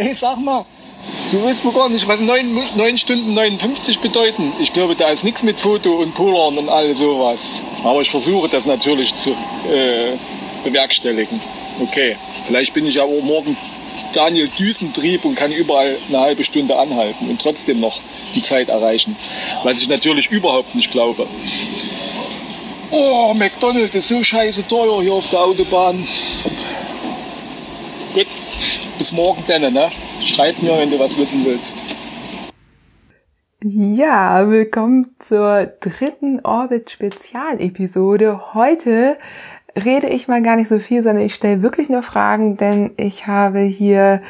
Ey, sag mal, du weißt wohl gar nicht, was 9, 9 Stunden 59 bedeuten. Ich glaube, da ist nichts mit Foto und Polern und all sowas. Aber ich versuche das natürlich zu äh, bewerkstelligen. Okay, vielleicht bin ich ja morgen Daniel Düsentrieb und kann überall eine halbe Stunde anhalten und trotzdem noch die Zeit erreichen. Was ich natürlich überhaupt nicht glaube. Oh, McDonald's ist so scheiße teuer hier auf der Autobahn. Gut, bis morgen dann, ne? Schreib mir, wenn du was wissen willst. Ja, willkommen zur dritten Orbit Spezialepisode. Heute rede ich mal gar nicht so viel, sondern ich stelle wirklich nur Fragen, denn ich habe hier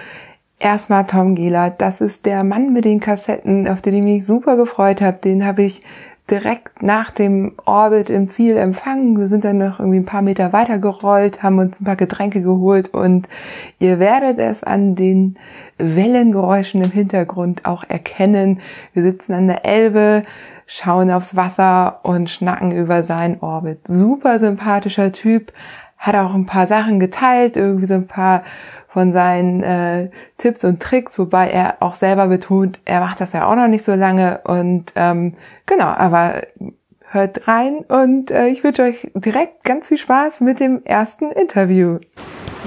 erstmal Tom Gehler. Das ist der Mann mit den Kassetten, auf den ich mich super gefreut habe. Den habe ich direkt nach dem Orbit im Ziel empfangen. Wir sind dann noch irgendwie ein paar Meter weiter gerollt, haben uns ein paar Getränke geholt und ihr werdet es an den Wellengeräuschen im Hintergrund auch erkennen. Wir sitzen an der Elbe, schauen aufs Wasser und schnacken über seinen Orbit. Super sympathischer Typ, hat auch ein paar Sachen geteilt, irgendwie so ein paar von seinen äh, Tipps und Tricks, wobei er auch selber betont, er macht das ja auch noch nicht so lange und ähm, genau, aber hört rein und äh, ich wünsche euch direkt ganz viel Spaß mit dem ersten Interview.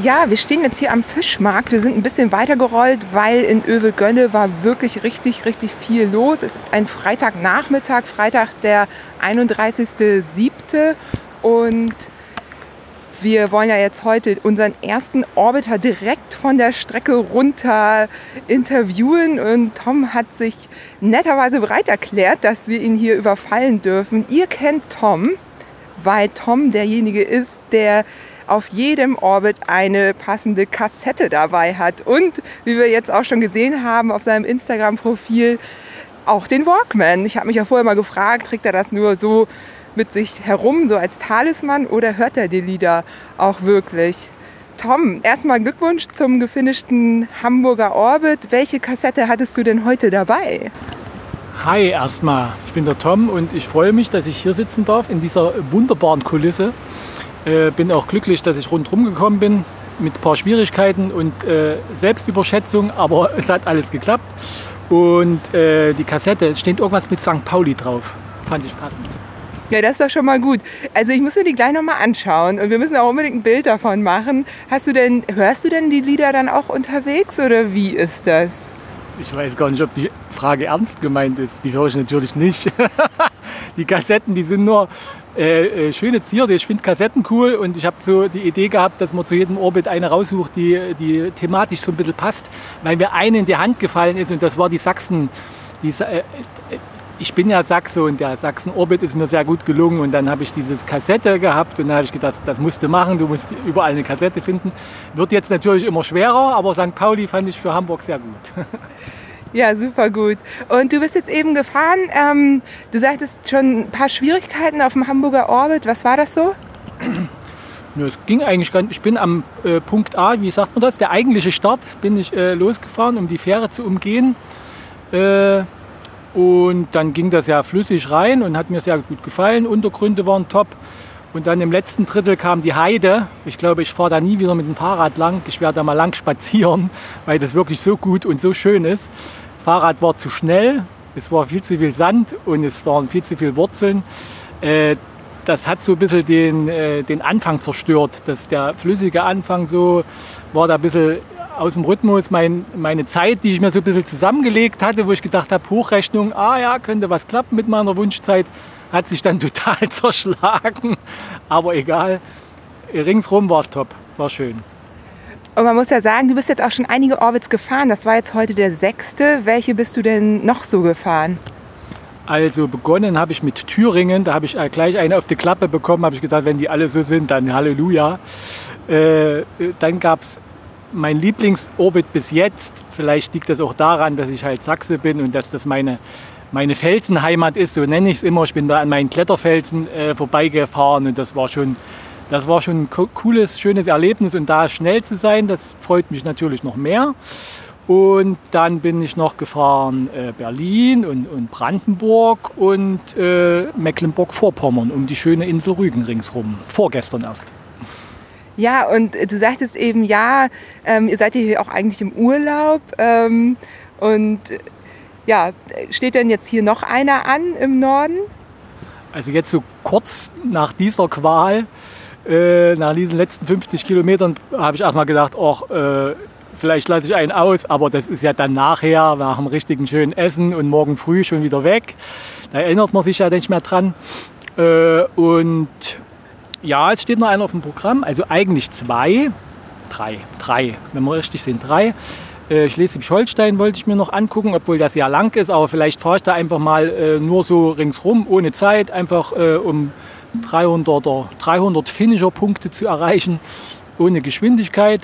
Ja, wir stehen jetzt hier am Fischmarkt. Wir sind ein bisschen weitergerollt, weil in Övelgönne war wirklich richtig, richtig viel los. Es ist ein Freitagnachmittag, Freitag der 31.07. Und wir wollen ja jetzt heute unseren ersten Orbiter direkt von der Strecke runter interviewen und Tom hat sich netterweise bereit erklärt, dass wir ihn hier überfallen dürfen. Ihr kennt Tom, weil Tom derjenige ist, der auf jedem Orbit eine passende Kassette dabei hat und wie wir jetzt auch schon gesehen haben auf seinem Instagram-Profil auch den Walkman. Ich habe mich ja vorher mal gefragt, trägt er das nur so mit sich herum, so als Talisman, oder hört er die Lieder auch wirklich? Tom, erstmal Glückwunsch zum gefinischten Hamburger Orbit. Welche Kassette hattest du denn heute dabei? Hi erstmal, ich bin der Tom und ich freue mich, dass ich hier sitzen darf in dieser wunderbaren Kulisse. Äh, bin auch glücklich, dass ich rundherum gekommen bin mit ein paar Schwierigkeiten und äh, Selbstüberschätzung, aber es hat alles geklappt. Und äh, die Kassette, es steht irgendwas mit St. Pauli drauf. Fand ich passend. Ja, das ist doch schon mal gut. Also ich muss mir die gleich nochmal anschauen und wir müssen auch unbedingt ein Bild davon machen. Hast du denn, hörst du denn die Lieder dann auch unterwegs oder wie ist das? Ich weiß gar nicht, ob die Frage ernst gemeint ist. Die höre ich natürlich nicht. die Kassetten, die sind nur äh, äh, schöne Zierde. Ich finde Kassetten cool und ich habe so die Idee gehabt, dass man zu jedem Orbit eine raussucht, die, die thematisch so ein bisschen passt, weil mir eine in die Hand gefallen ist und das war die Sachsen. Die, äh, ich bin ja Sachse und der Sachsen-Orbit ist mir sehr gut gelungen und dann habe ich diese Kassette gehabt und dann habe ich gedacht, das musst du machen, du musst überall eine Kassette finden. Wird jetzt natürlich immer schwerer, aber St. Pauli fand ich für Hamburg sehr gut. Ja, super gut. Und du bist jetzt eben gefahren. Ähm, du sagtest schon ein paar Schwierigkeiten auf dem Hamburger Orbit. Was war das so? Ja, es ging eigentlich ganz. Ich bin am äh, Punkt A, wie sagt man das, der eigentliche Start, bin ich äh, losgefahren, um die Fähre zu umgehen. Äh, und dann ging das ja flüssig rein und hat mir sehr gut gefallen. Untergründe waren top. Und dann im letzten Drittel kam die Heide. Ich glaube, ich fahre da nie wieder mit dem Fahrrad lang. Ich werde da mal lang spazieren, weil das wirklich so gut und so schön ist. Fahrrad war zu schnell, es war viel zu viel Sand und es waren viel zu viele Wurzeln. Äh, das hat so ein bisschen den, äh, den Anfang zerstört. Das, der flüssige Anfang so war da ein bisschen aus dem Rhythmus. Mein, meine Zeit, die ich mir so ein bisschen zusammengelegt hatte, wo ich gedacht habe, Hochrechnung, ah ja, könnte was klappen mit meiner Wunschzeit, hat sich dann total zerschlagen. Aber egal, ringsrum war es top, war schön. Und man muss ja sagen, du bist jetzt auch schon einige Orbits gefahren. Das war jetzt heute der sechste. Welche bist du denn noch so gefahren? Also begonnen habe ich mit Thüringen. Da habe ich gleich eine auf die Klappe bekommen. Habe ich gedacht, wenn die alle so sind, dann Halleluja. Äh, dann gab es mein Lieblingsorbit bis jetzt. Vielleicht liegt das auch daran, dass ich halt Sachse bin und dass das meine, meine Felsenheimat ist. So nenne ich es immer. Ich bin da an meinen Kletterfelsen äh, vorbeigefahren und das war schon das war schon ein cooles, schönes Erlebnis und da schnell zu sein, das freut mich natürlich noch mehr. Und dann bin ich noch gefahren äh, Berlin und, und, Brandenburg und äh, Mecklenburg-Vorpommern um die schöne Insel Rügen ringsrum. Vorgestern erst. Ja, und du sagtest eben, ja, ähm, ihr seid hier auch eigentlich im Urlaub. Ähm, und ja, steht denn jetzt hier noch einer an im Norden? Also jetzt so kurz nach dieser Qual, äh, nach diesen letzten 50 Kilometern, habe ich erstmal gedacht, auch äh, vielleicht lasse ich einen aus, aber das ist ja dann nachher, nach einem richtigen schönen Essen und morgen früh schon wieder weg. Da erinnert man sich ja nicht mehr dran. Äh, und ja, es steht noch einer auf dem Programm, also eigentlich zwei, drei, drei, wenn wir richtig sind, drei. Äh, Schleswig-Holstein wollte ich mir noch angucken, obwohl das ja lang ist, aber vielleicht fahre ich da einfach mal äh, nur so ringsrum, ohne Zeit, einfach äh, um 300 oder 300 Finisher-Punkte zu erreichen, ohne Geschwindigkeit.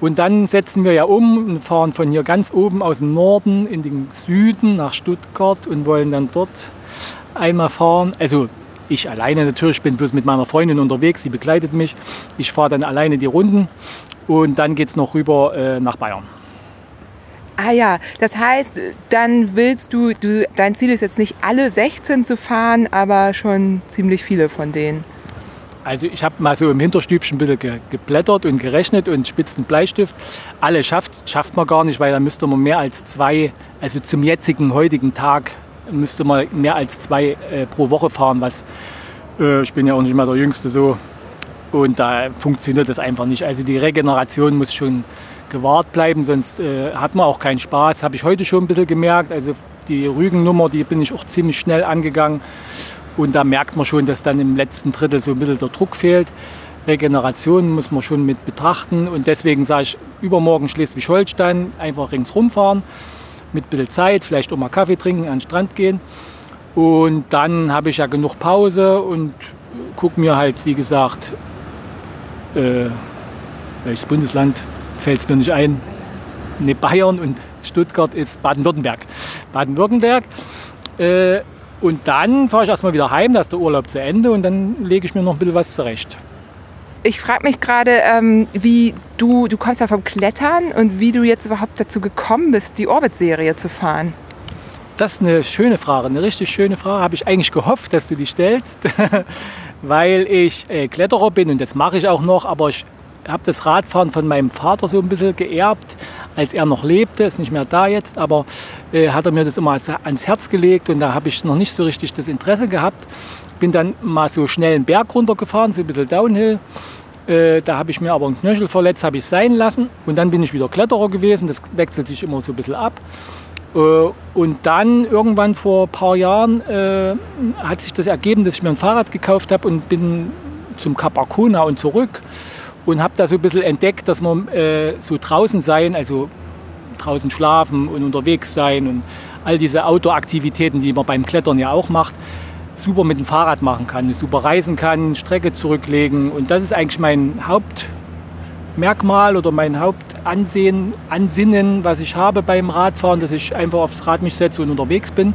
Und dann setzen wir ja um und fahren von hier ganz oben aus dem Norden in den Süden nach Stuttgart und wollen dann dort einmal fahren. Also ich alleine natürlich, bin bloß mit meiner Freundin unterwegs, sie begleitet mich. Ich fahre dann alleine die Runden und dann geht es noch rüber äh, nach Bayern. Ah ja, das heißt, dann willst du, du, dein Ziel ist jetzt nicht alle 16 zu fahren, aber schon ziemlich viele von denen. Also ich habe mal so im Hinterstübchen ein bisschen ge geblättert und gerechnet und spitzen Bleistift. Alle schafft, schafft man gar nicht, weil da müsste man mehr als zwei, also zum jetzigen, heutigen Tag müsste man mehr als zwei äh, pro Woche fahren, was äh, ich bin ja auch nicht mehr der Jüngste so. Und da funktioniert das einfach nicht. Also die Regeneration muss schon gewahrt bleiben, sonst äh, hat man auch keinen Spaß. Habe ich heute schon ein bisschen gemerkt. Also die Rügennummer, die bin ich auch ziemlich schnell angegangen. Und da merkt man schon, dass dann im letzten Drittel so ein bisschen der Druck fehlt. Regeneration muss man schon mit betrachten. Und deswegen sage ich, übermorgen Schleswig-Holstein einfach ringsrum fahren. Mit ein bisschen Zeit, vielleicht auch mal Kaffee trinken, an den Strand gehen. Und dann habe ich ja genug Pause und gucke mir halt, wie gesagt, äh, welches Bundesland fällt es mir nicht ein. Ne, Bayern und Stuttgart ist Baden-Württemberg. Baden-Württemberg. Äh, und dann fahre ich erstmal wieder heim, da ist der Urlaub zu Ende und dann lege ich mir noch ein bisschen was zurecht. Ich frage mich gerade, ähm, wie du, du kommst ja vom Klettern und wie du jetzt überhaupt dazu gekommen bist, die Orbit-Serie zu fahren. Das ist eine schöne Frage, eine richtig schöne Frage. Habe ich eigentlich gehofft, dass du die stellst, weil ich äh, Kletterer bin und das mache ich auch noch, aber ich habe das Radfahren von meinem Vater so ein bisschen geerbt, als er noch lebte, ist nicht mehr da jetzt, aber äh, hat er mir das immer ans Herz gelegt und da habe ich noch nicht so richtig das Interesse gehabt. Bin dann mal so schnell einen Berg runtergefahren, so ein bisschen Downhill. Äh, da habe ich mir aber einen Knöchel verletzt, habe ich sein lassen und dann bin ich wieder Kletterer gewesen. Das wechselt sich immer so ein bisschen ab. Äh, und dann irgendwann vor ein paar Jahren äh, hat sich das ergeben, dass ich mir ein Fahrrad gekauft habe und bin zum Kap Arkona und zurück und habe da so ein bisschen entdeckt, dass man äh, so draußen sein, also draußen schlafen und unterwegs sein und all diese Outdoor-Aktivitäten, die man beim Klettern ja auch macht, super mit dem Fahrrad machen kann, super reisen kann, Strecke zurücklegen. Und das ist eigentlich mein Hauptmerkmal oder mein Hauptansehen, Ansinnen, was ich habe beim Radfahren, dass ich einfach aufs Rad mich setze und unterwegs bin.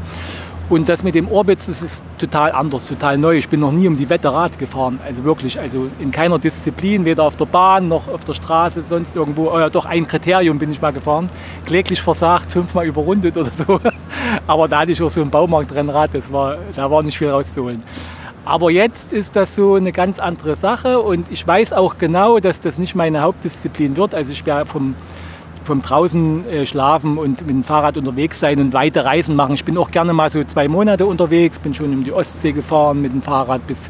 Und das mit dem Orbits, das ist total anders, total neu. Ich bin noch nie um die Wette Rad gefahren. Also wirklich, also in keiner Disziplin, weder auf der Bahn noch auf der Straße, sonst irgendwo. Oh ja, doch ein Kriterium bin ich mal gefahren. Kläglich versagt, fünfmal überrundet oder so. Aber da hatte ich auch so ein Baumarktrennrad, das war, da war nicht viel rauszuholen. Aber jetzt ist das so eine ganz andere Sache und ich weiß auch genau, dass das nicht meine Hauptdisziplin wird. Also ich werde vom vom draußen äh, schlafen und mit dem Fahrrad unterwegs sein und weite Reisen machen. Ich bin auch gerne mal so zwei Monate unterwegs, bin schon um die Ostsee gefahren mit dem Fahrrad bis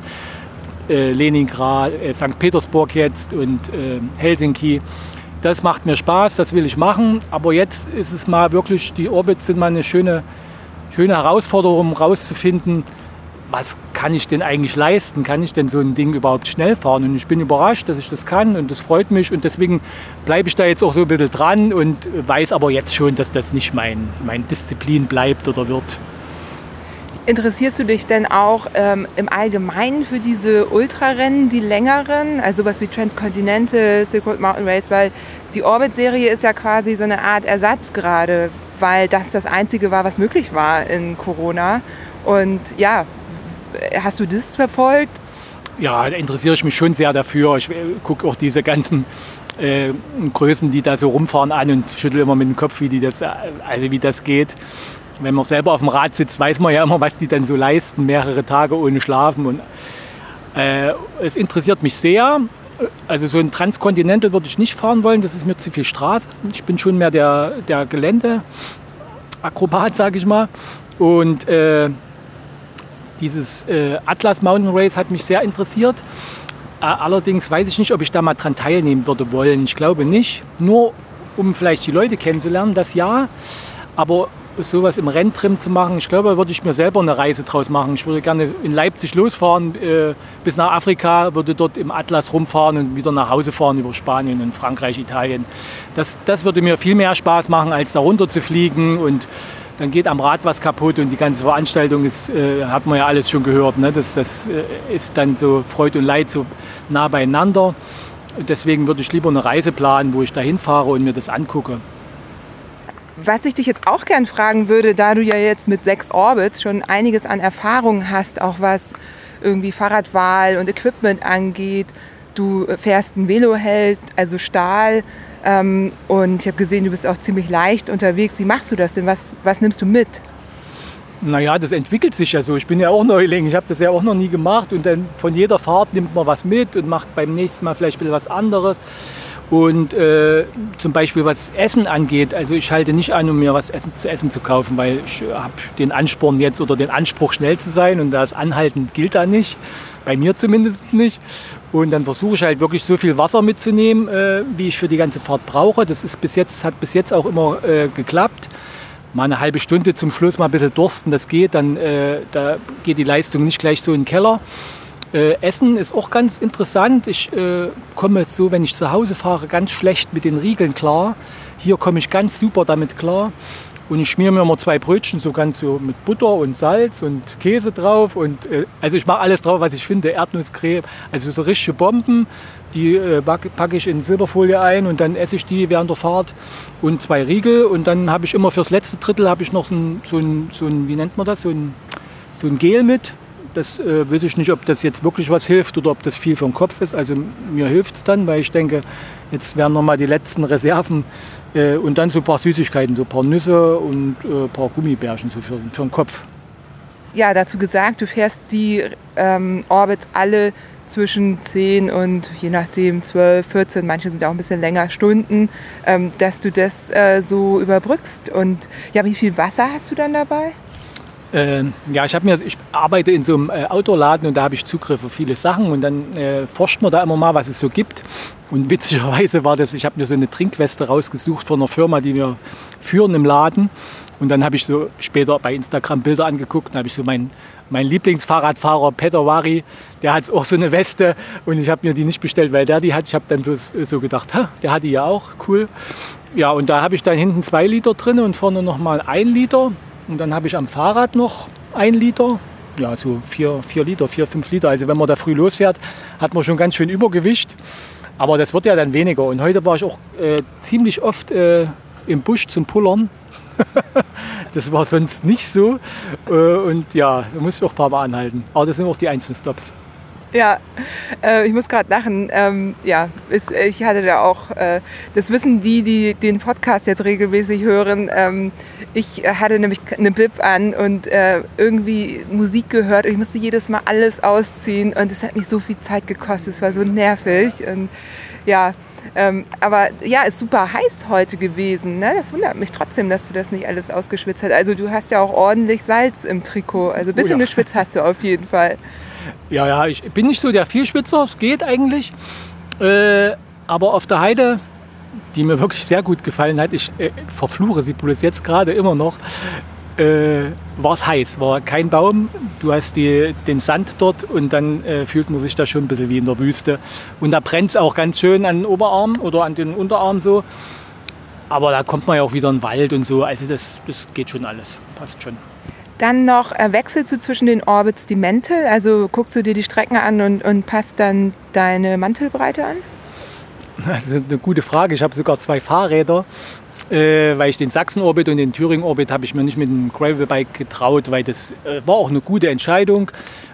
äh, Leningrad, äh, St. Petersburg jetzt und äh, Helsinki. Das macht mir Spaß, das will ich machen. Aber jetzt ist es mal wirklich, die Orbits sind mal eine schöne, schöne Herausforderung, rauszufinden, was kann ich denn eigentlich leisten? Kann ich denn so ein Ding überhaupt schnell fahren? Und ich bin überrascht, dass ich das kann und das freut mich und deswegen bleibe ich da jetzt auch so ein bisschen dran und weiß aber jetzt schon, dass das nicht mein, mein Disziplin bleibt oder wird. Interessierst du dich denn auch ähm, im Allgemeinen für diese Ultrarennen, die längeren, also sowas wie Transcontinental, Silk Road Mountain Race, weil die Orbit-Serie ist ja quasi so eine Art Ersatz gerade, weil das das Einzige war, was möglich war in Corona. Und ja, Hast du das verfolgt? Ja, da interessiere ich mich schon sehr dafür. Ich äh, gucke auch diese ganzen äh, Größen, die da so rumfahren, an und schüttel immer mit dem Kopf, wie, die das, äh, also wie das geht. Wenn man selber auf dem Rad sitzt, weiß man ja immer, was die dann so leisten, mehrere Tage ohne Schlafen. Und, äh, es interessiert mich sehr. also so ein Transcontinental würde ich nicht fahren wollen, das ist mir zu viel Straße. Ich bin schon mehr der, der Geländeakrobat, sage ich mal. Und äh, dieses äh, Atlas Mountain Race hat mich sehr interessiert. Äh, allerdings weiß ich nicht, ob ich da mal dran teilnehmen würde wollen. Ich glaube nicht. Nur um vielleicht die Leute kennenzulernen, das ja. Aber sowas im Renntrim zu machen, ich glaube, würde ich mir selber eine Reise draus machen. Ich würde gerne in Leipzig losfahren äh, bis nach Afrika, würde dort im Atlas rumfahren und wieder nach Hause fahren über Spanien und Frankreich, Italien. Das, das würde mir viel mehr Spaß machen, als da runter zu fliegen und dann geht am Rad was kaputt und die ganze Veranstaltung ist, äh, hat man ja alles schon gehört. Ne? Das, das äh, ist dann so Freude und Leid so nah beieinander. Und deswegen würde ich lieber eine Reise planen, wo ich da hinfahre und mir das angucke. Was ich dich jetzt auch gern fragen würde, da du ja jetzt mit sechs Orbits schon einiges an Erfahrung hast, auch was irgendwie Fahrradwahl und Equipment angeht. Du fährst einen Veloheld, also Stahl. Ähm, und ich habe gesehen, du bist auch ziemlich leicht unterwegs. Wie machst du das denn? Was, was nimmst du mit? Naja, das entwickelt sich ja so. Ich bin ja auch Neuling. Ich habe das ja auch noch nie gemacht. Und dann von jeder Fahrt nimmt man was mit und macht beim nächsten Mal vielleicht ein was anderes. Und äh, zum Beispiel was Essen angeht, also ich halte nicht an, um mir was essen, zu essen zu kaufen, weil ich habe den Ansporn jetzt oder den Anspruch schnell zu sein und das Anhalten gilt da nicht, bei mir zumindest nicht. Und dann versuche ich halt wirklich so viel Wasser mitzunehmen, äh, wie ich für die ganze Fahrt brauche. Das ist bis jetzt, hat bis jetzt auch immer äh, geklappt. Mal eine halbe Stunde zum Schluss mal ein bisschen dursten, das geht, dann äh, da geht die Leistung nicht gleich so in den Keller. Äh, Essen ist auch ganz interessant. Ich äh, komme so, wenn ich zu Hause fahre, ganz schlecht mit den Riegeln klar. Hier komme ich ganz super damit klar. Und ich schmiere mir immer zwei Brötchen so ganz so mit Butter und Salz und Käse drauf. Und, äh, also ich mache alles drauf, was ich finde. Erdnusscreme, also so richtige Bomben. Die äh, packe ich in Silberfolie ein und dann esse ich die während der Fahrt. Und zwei Riegel. Und dann habe ich immer fürs letzte Drittel ich noch so ein, so ein, so ein wie nennt man das, so ein, so ein Gel mit. Das äh, weiß ich nicht, ob das jetzt wirklich was hilft oder ob das viel den Kopf ist. Also mir hilft es dann, weil ich denke, jetzt werden noch mal die letzten Reserven äh, und dann so ein paar Süßigkeiten, so ein paar Nüsse und äh, ein paar Gummibärchen so für, für den Kopf. Ja, dazu gesagt, du fährst die ähm, Orbits alle zwischen 10 und je nachdem 12, 14, manche sind auch ein bisschen länger Stunden, ähm, dass du das äh, so überbrückst. Und ja, wie viel Wasser hast du dann dabei? Äh, ja, ich, mir, ich arbeite in so einem äh, Outdoor-Laden und da habe ich Zugriff auf viele Sachen und dann äh, forscht man da immer mal, was es so gibt. Und witzigerweise war das, ich habe mir so eine Trinkweste rausgesucht von einer Firma, die wir führen im Laden. Und dann habe ich so später bei Instagram Bilder angeguckt und habe ich so meinen mein Lieblingsfahrradfahrer Peter Wari, der hat auch so eine Weste und ich habe mir die nicht bestellt, weil der die hat. Ich habe dann bloß so gedacht, der hat die ja auch, cool. Ja, und da habe ich dann hinten zwei Liter drin und vorne nochmal ein Liter. Und dann habe ich am Fahrrad noch ein Liter. Ja, so vier, vier Liter, vier, fünf Liter. Also wenn man da früh losfährt, hat man schon ganz schön Übergewicht. Aber das wird ja dann weniger. Und heute war ich auch äh, ziemlich oft äh, im Busch zum Pullern. das war sonst nicht so. Äh, und ja, da muss ich auch ein paar Mal anhalten. Aber das sind auch die einzelnen Stops. Ja, äh, ich muss gerade lachen. Ähm, ja, ist, ich hatte da auch, äh, das wissen die, die den Podcast jetzt regelmäßig hören. Ähm, ich hatte nämlich eine Bib an und äh, irgendwie Musik gehört und ich musste jedes Mal alles ausziehen und es hat mich so viel Zeit gekostet. Es war so nervig und ja. Ähm, aber ja, ist super heiß heute gewesen. Ne? Das wundert mich trotzdem, dass du das nicht alles ausgeschwitzt hast. Also du hast ja auch ordentlich Salz im Trikot. Also ein bisschen oh ja. geschwitzt hast du auf jeden Fall. Ja, ja, ich bin nicht so der Vielspitzer, es geht eigentlich. Äh, aber auf der Heide, die mir wirklich sehr gut gefallen hat, ich äh, verfluche sie bloß jetzt gerade immer noch, äh, war es heiß, war kein Baum. Du hast die, den Sand dort und dann äh, fühlt man sich da schon ein bisschen wie in der Wüste. Und da brennt es auch ganz schön an den Oberarm oder an den Unterarm so. Aber da kommt man ja auch wieder in den Wald und so. Also das, das geht schon alles, passt schon. Dann noch äh, wechselst du zwischen den Orbits die Mäntel, also guckst du dir die Strecken an und, und passt dann deine Mantelbreite an? Das ist eine gute Frage. Ich habe sogar zwei Fahrräder, äh, weil ich den Sachsen-Orbit und den Thüringen-Orbit habe ich mir nicht mit dem Gravelbike getraut, weil das äh, war auch eine gute Entscheidung.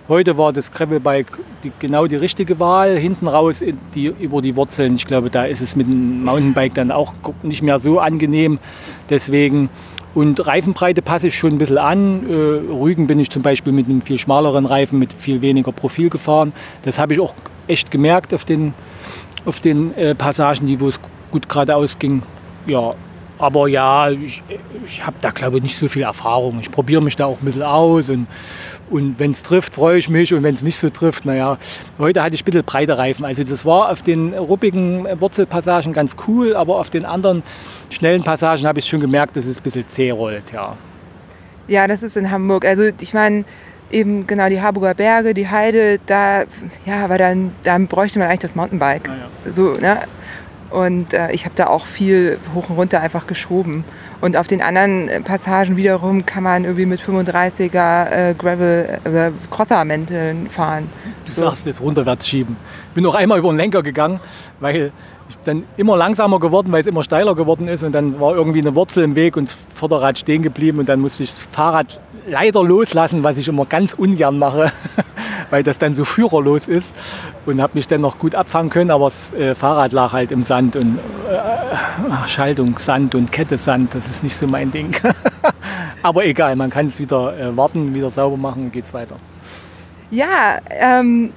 Heute war das Gravelbike die, genau die richtige Wahl. Hinten raus die, über die Wurzeln. Ich glaube, da ist es mit dem Mountainbike dann auch nicht mehr so angenehm. Deswegen Und Reifenbreite passe ich schon ein bisschen an. Äh, Rügen bin ich zum Beispiel mit einem viel schmaleren Reifen, mit viel weniger Profil gefahren. Das habe ich auch echt gemerkt auf den, auf den äh, Passagen, die wo es gut geradeaus ging. Ja, aber ja, ich, ich habe da glaube ich nicht so viel Erfahrung. Ich probiere mich da auch ein bisschen aus und, und wenn es trifft, freue ich mich und wenn es nicht so trifft, naja, heute hatte ich ein bisschen breite Reifen. Also das war auf den ruppigen Wurzelpassagen ganz cool, aber auf den anderen schnellen Passagen habe ich schon gemerkt, dass es ein bisschen zäh rollt, ja. Ja, das ist in Hamburg. Also ich meine, eben genau die Harburger Berge, die Heide, da, ja, aber dann, dann bräuchte man eigentlich das Mountainbike. Ja. So, ne? Und äh, ich habe da auch viel hoch und runter einfach geschoben. Und auf den anderen Passagen wiederum kann man irgendwie mit 35er äh, Gravel äh, Crosser-Mänteln fahren. Du so. sagst jetzt runterwärts schieben. Ich bin noch einmal über den Lenker gegangen, weil ich dann immer langsamer geworden, weil es immer steiler geworden ist und dann war irgendwie eine Wurzel im Weg und das Vorderrad stehen geblieben und dann musste ich das Fahrrad leider loslassen, was ich immer ganz ungern mache, weil das dann so führerlos ist und habe mich dann noch gut abfangen können, aber das äh, Fahrrad lag halt im Sand und äh, Schaltung Sand und Kette Sand, das ist nicht so mein Ding. aber egal, man kann es wieder äh, warten, wieder sauber machen und geht's weiter. Ja, ähm,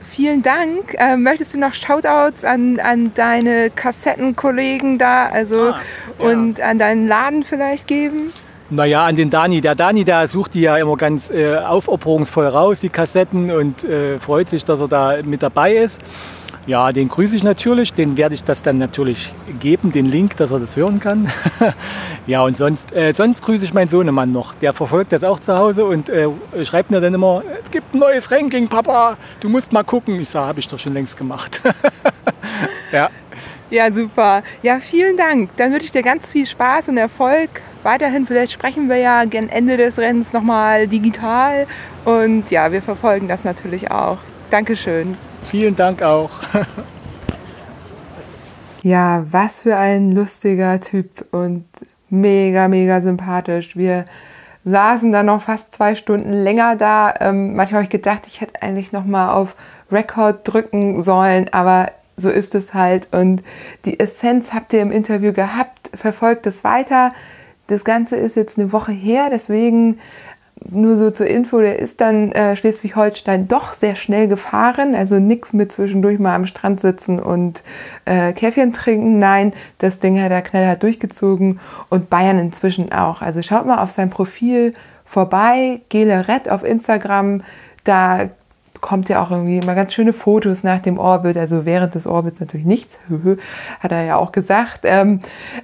vielen Dank. Ähm, möchtest du noch Shoutouts an, an deine Kassettenkollegen da also ah, ja. und an deinen Laden vielleicht geben? Naja, an den Dani. Der Dani, der sucht die ja immer ganz äh, aufopferungsvoll raus, die Kassetten, und äh, freut sich, dass er da mit dabei ist. Ja, den grüße ich natürlich. Den werde ich das dann natürlich geben, den Link, dass er das hören kann. ja, und sonst, äh, sonst grüße ich meinen Sohnemann noch. Der verfolgt das auch zu Hause und äh, schreibt mir dann immer, es gibt ein neues Ranking, Papa, du musst mal gucken. Ich sage, habe ich doch schon längst gemacht. ja. Ja, super. Ja, vielen Dank. Dann wünsche ich dir ganz viel Spaß und Erfolg. Weiterhin, vielleicht sprechen wir ja gegen Ende des Rennens nochmal digital. Und ja, wir verfolgen das natürlich auch. Dankeschön. Vielen Dank auch. ja, was für ein lustiger Typ und mega, mega sympathisch. Wir saßen dann noch fast zwei Stunden länger da. Ähm, manchmal habe ich gedacht, ich hätte eigentlich noch mal auf Record drücken sollen, aber so ist es halt. Und die Essenz habt ihr im Interview gehabt, verfolgt es weiter. Das Ganze ist jetzt eine Woche her, deswegen nur so zur Info, der ist dann äh, Schleswig-Holstein doch sehr schnell gefahren. Also nichts mit zwischendurch mal am Strand sitzen und äh, Käffchen trinken. Nein, das Ding hat er knallhart durchgezogen und Bayern inzwischen auch. Also schaut mal auf sein Profil vorbei, Geleret auf Instagram. Da bekommt ja auch irgendwie immer ganz schöne Fotos nach dem Orbit, also während des Orbits natürlich nichts, hat er ja auch gesagt. Ähm,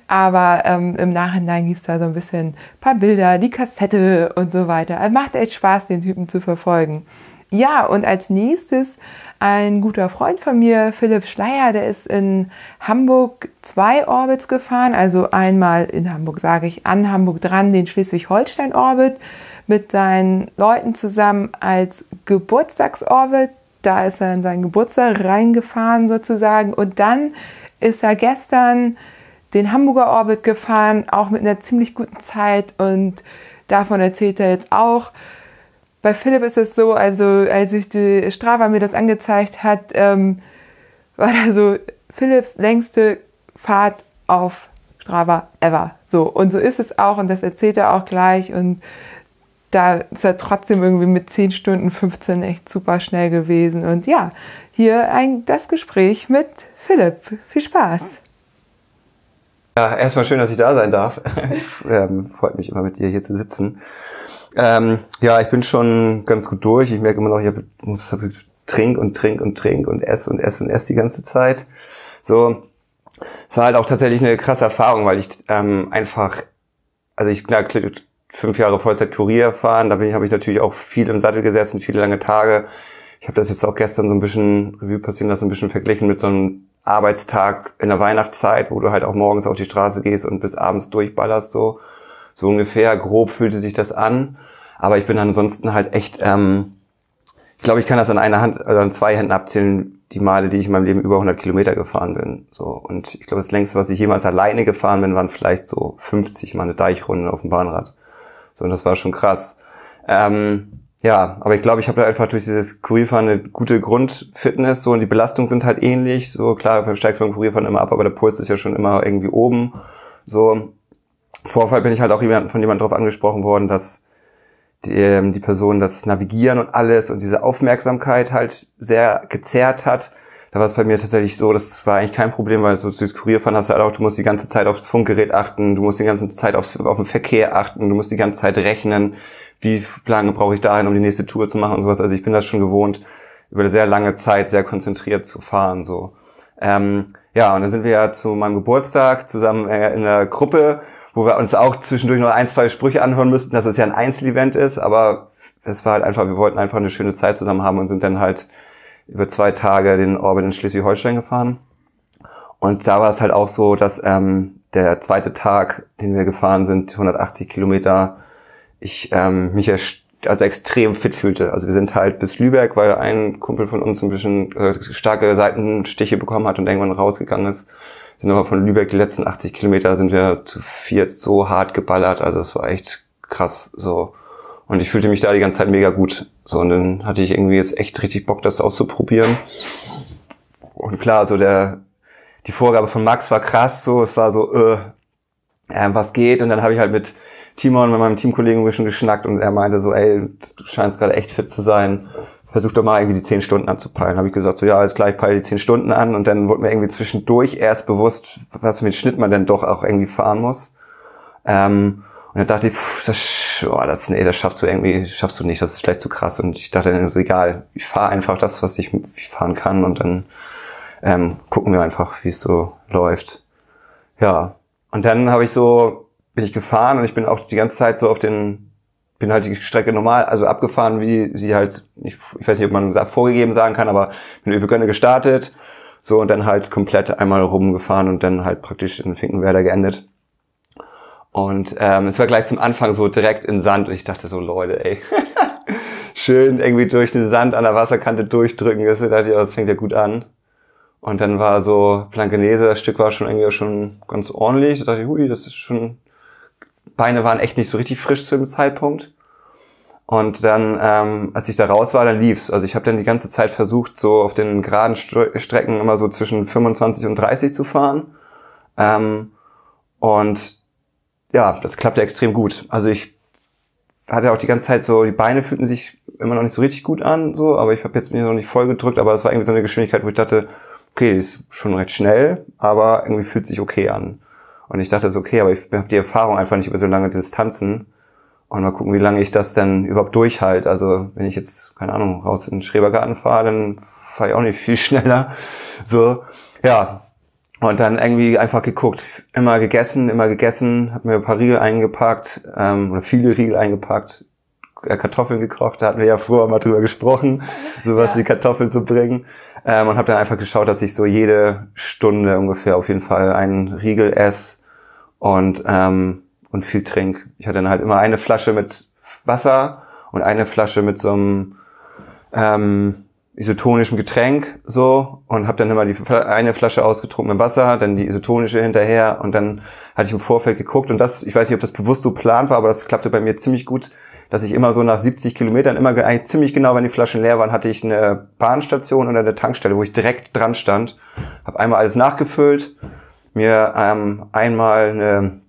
aber ähm, im Nachhinein gibt es da so ein bisschen ein paar Bilder, die Kassette und so weiter. Also macht echt Spaß, den Typen zu verfolgen. Ja, und als nächstes ein guter Freund von mir, Philipp Schleier, der ist in Hamburg zwei Orbits gefahren. Also einmal in Hamburg, sage ich, an Hamburg dran, den Schleswig-Holstein-Orbit mit seinen Leuten zusammen als Geburtstagsorbit. Da ist er in seinen Geburtstag reingefahren sozusagen. Und dann ist er gestern den Hamburger Orbit gefahren, auch mit einer ziemlich guten Zeit. Und davon erzählt er jetzt auch. Bei Philipp ist es so, also als ich die Strava mir das angezeigt hat, ähm, war da so Philipps längste Fahrt auf Strava ever. So, und so ist es auch und das erzählt er auch gleich und da ist er trotzdem irgendwie mit 10 Stunden 15 echt super schnell gewesen. Und ja, hier ein, das Gespräch mit Philipp. Viel Spaß. Ja, erstmal schön, dass ich da sein darf. ähm, freut mich immer mit dir hier zu sitzen. Ähm, ja, ich bin schon ganz gut durch. Ich merke immer noch, ich muss trink und trink und trink und ess und ess und ess die ganze Zeit. So, es war halt auch tatsächlich eine krasse Erfahrung, weil ich ähm, einfach, also ich, na, fünf Jahre Vollzeit Kurier fahren. Da habe ich natürlich auch viel im Sattel gesetzt und viele lange Tage. Ich habe das jetzt auch gestern so ein bisschen Revue passieren lassen, ein bisschen verglichen mit so einem Arbeitstag in der Weihnachtszeit, wo du halt auch morgens auf die Straße gehst und bis abends durchballerst so. So ungefähr grob fühlte sich das an. Aber ich bin ansonsten halt echt, ähm, ich glaube, ich kann das an einer Hand, also an zwei Händen abzählen, die Male, die ich in meinem Leben über 100 Kilometer gefahren bin. So und ich glaube, das längste, was ich jemals alleine gefahren bin, waren vielleicht so 50 mal eine Deichrunden auf dem Bahnrad. So, und das war schon krass. Ähm, ja, aber ich glaube, ich habe da einfach durch dieses Kurierfahren eine gute Grundfitness, so und die Belastungen sind halt ähnlich. So klar, steigst beim Kurierfahren immer ab, aber der Puls ist ja schon immer irgendwie oben. So Vorfall bin ich halt auch jemand, von jemandem darauf angesprochen worden, dass die, ähm, die Person das Navigieren und alles und diese Aufmerksamkeit halt sehr gezerrt hat. Da war es bei mir tatsächlich so, das war eigentlich kein Problem, weil so durchs Kurierfahren hast du halt auch, du musst die ganze Zeit aufs Funkgerät achten, du musst die ganze Zeit aufs, auf den Verkehr achten, du musst die ganze Zeit rechnen, wie lange brauche ich dahin, um die nächste Tour zu machen und sowas. Also ich bin das schon gewohnt, über eine sehr lange Zeit sehr konzentriert zu fahren. so. Ähm, ja, und dann sind wir ja zu meinem Geburtstag zusammen äh, in einer Gruppe wo wir uns auch zwischendurch noch ein, zwei Sprüche anhören müssten, dass es ja ein Einzelevent ist, aber es war halt einfach, wir wollten einfach eine schöne Zeit zusammen haben und sind dann halt über zwei Tage den Orbit in Schleswig-Holstein gefahren. Und da war es halt auch so, dass ähm, der zweite Tag, den wir gefahren sind, 180 Kilometer, ich ähm, mich also extrem fit fühlte. Also wir sind halt bis Lübeck, weil ein Kumpel von uns ein bisschen äh, starke Seitenstiche bekommen hat und irgendwann rausgegangen ist sind aber von Lübeck die letzten 80 Kilometer sind wir zu viert so hart geballert. Also es war echt krass so. Und ich fühlte mich da die ganze Zeit mega gut. So, und dann hatte ich irgendwie jetzt echt richtig Bock, das auszuprobieren. Und klar, so der, die Vorgabe von Max war krass, so, es war so, äh, was geht? Und dann habe ich halt mit Timon, mit meinem Teamkollegen ein bisschen geschnackt und er meinte so, ey, du scheinst gerade echt fit zu sein versuch doch mal irgendwie die zehn Stunden anzupeilen. Habe ich gesagt, so ja, alles klar, ich peile die zehn Stunden an und dann wurde mir irgendwie zwischendurch erst bewusst, was mit Schnitt man denn doch auch irgendwie fahren muss. Ähm, und dann dachte ich, pff, das, oh, das, nee, das schaffst du irgendwie, schaffst du nicht, das ist vielleicht zu krass. Und ich dachte dann egal, ich fahre einfach das, was ich, fahren kann und dann ähm, gucken wir einfach, wie es so läuft. Ja. Und dann habe ich so, bin ich gefahren und ich bin auch die ganze Zeit so auf den bin halt die Strecke normal, also abgefahren, wie sie halt, ich, ich weiß nicht, ob man vorgegeben sagen kann, aber bin über Gönne gestartet, so und dann halt komplett einmal rumgefahren und dann halt praktisch in Finkenwerder geendet. Und ähm, es war gleich zum Anfang so direkt in Sand und ich dachte so, Leute, ey, schön irgendwie durch den Sand an der Wasserkante durchdrücken. Das dachte ich, das fängt ja gut an. Und dann war so Plankenese, das Stück war schon irgendwie schon ganz ordentlich. Da dachte ich, hui, das ist schon Beine waren echt nicht so richtig frisch zu dem Zeitpunkt. Und dann, ähm, als ich da raus war, dann lief's. Also ich habe dann die ganze Zeit versucht, so auf den geraden St Strecken immer so zwischen 25 und 30 zu fahren. Ähm, und ja, das klappte extrem gut. Also ich hatte auch die ganze Zeit so, die Beine fühlten sich immer noch nicht so richtig gut an, so, aber ich habe jetzt mir noch nicht voll gedrückt, aber es war irgendwie so eine Geschwindigkeit, wo ich dachte, okay, die ist schon recht schnell, aber irgendwie fühlt sich okay an. Und ich dachte so, okay, aber ich habe die Erfahrung einfach nicht über so lange Distanzen. Und mal gucken, wie lange ich das denn überhaupt durchhalte. Also wenn ich jetzt, keine Ahnung, raus in den Schrebergarten fahre, dann fahre ich auch nicht viel schneller. So, ja. Und dann irgendwie einfach geguckt, immer gegessen, immer gegessen, hab mir ein paar Riegel eingepackt, ähm, oder viele Riegel eingepackt, äh, Kartoffeln gekocht, da hatten wir ja früher mal drüber gesprochen, sowas ja. die Kartoffeln zu bringen. Ähm, und habe dann einfach geschaut, dass ich so jede Stunde ungefähr auf jeden Fall einen Riegel esse und, ähm, und viel trink. Ich hatte dann halt immer eine Flasche mit Wasser und eine Flasche mit so einem ähm, isotonischem Getränk so und habe dann immer die eine Flasche ausgetrunken mit Wasser, dann die isotonische hinterher und dann hatte ich im Vorfeld geguckt und das, ich weiß nicht, ob das bewusst so plan war, aber das klappte bei mir ziemlich gut, dass ich immer so nach 70 Kilometern immer eigentlich ziemlich genau, wenn die Flaschen leer waren, hatte ich eine Bahnstation und eine Tankstelle, wo ich direkt dran stand, habe einmal alles nachgefüllt mir ähm, einmal eine,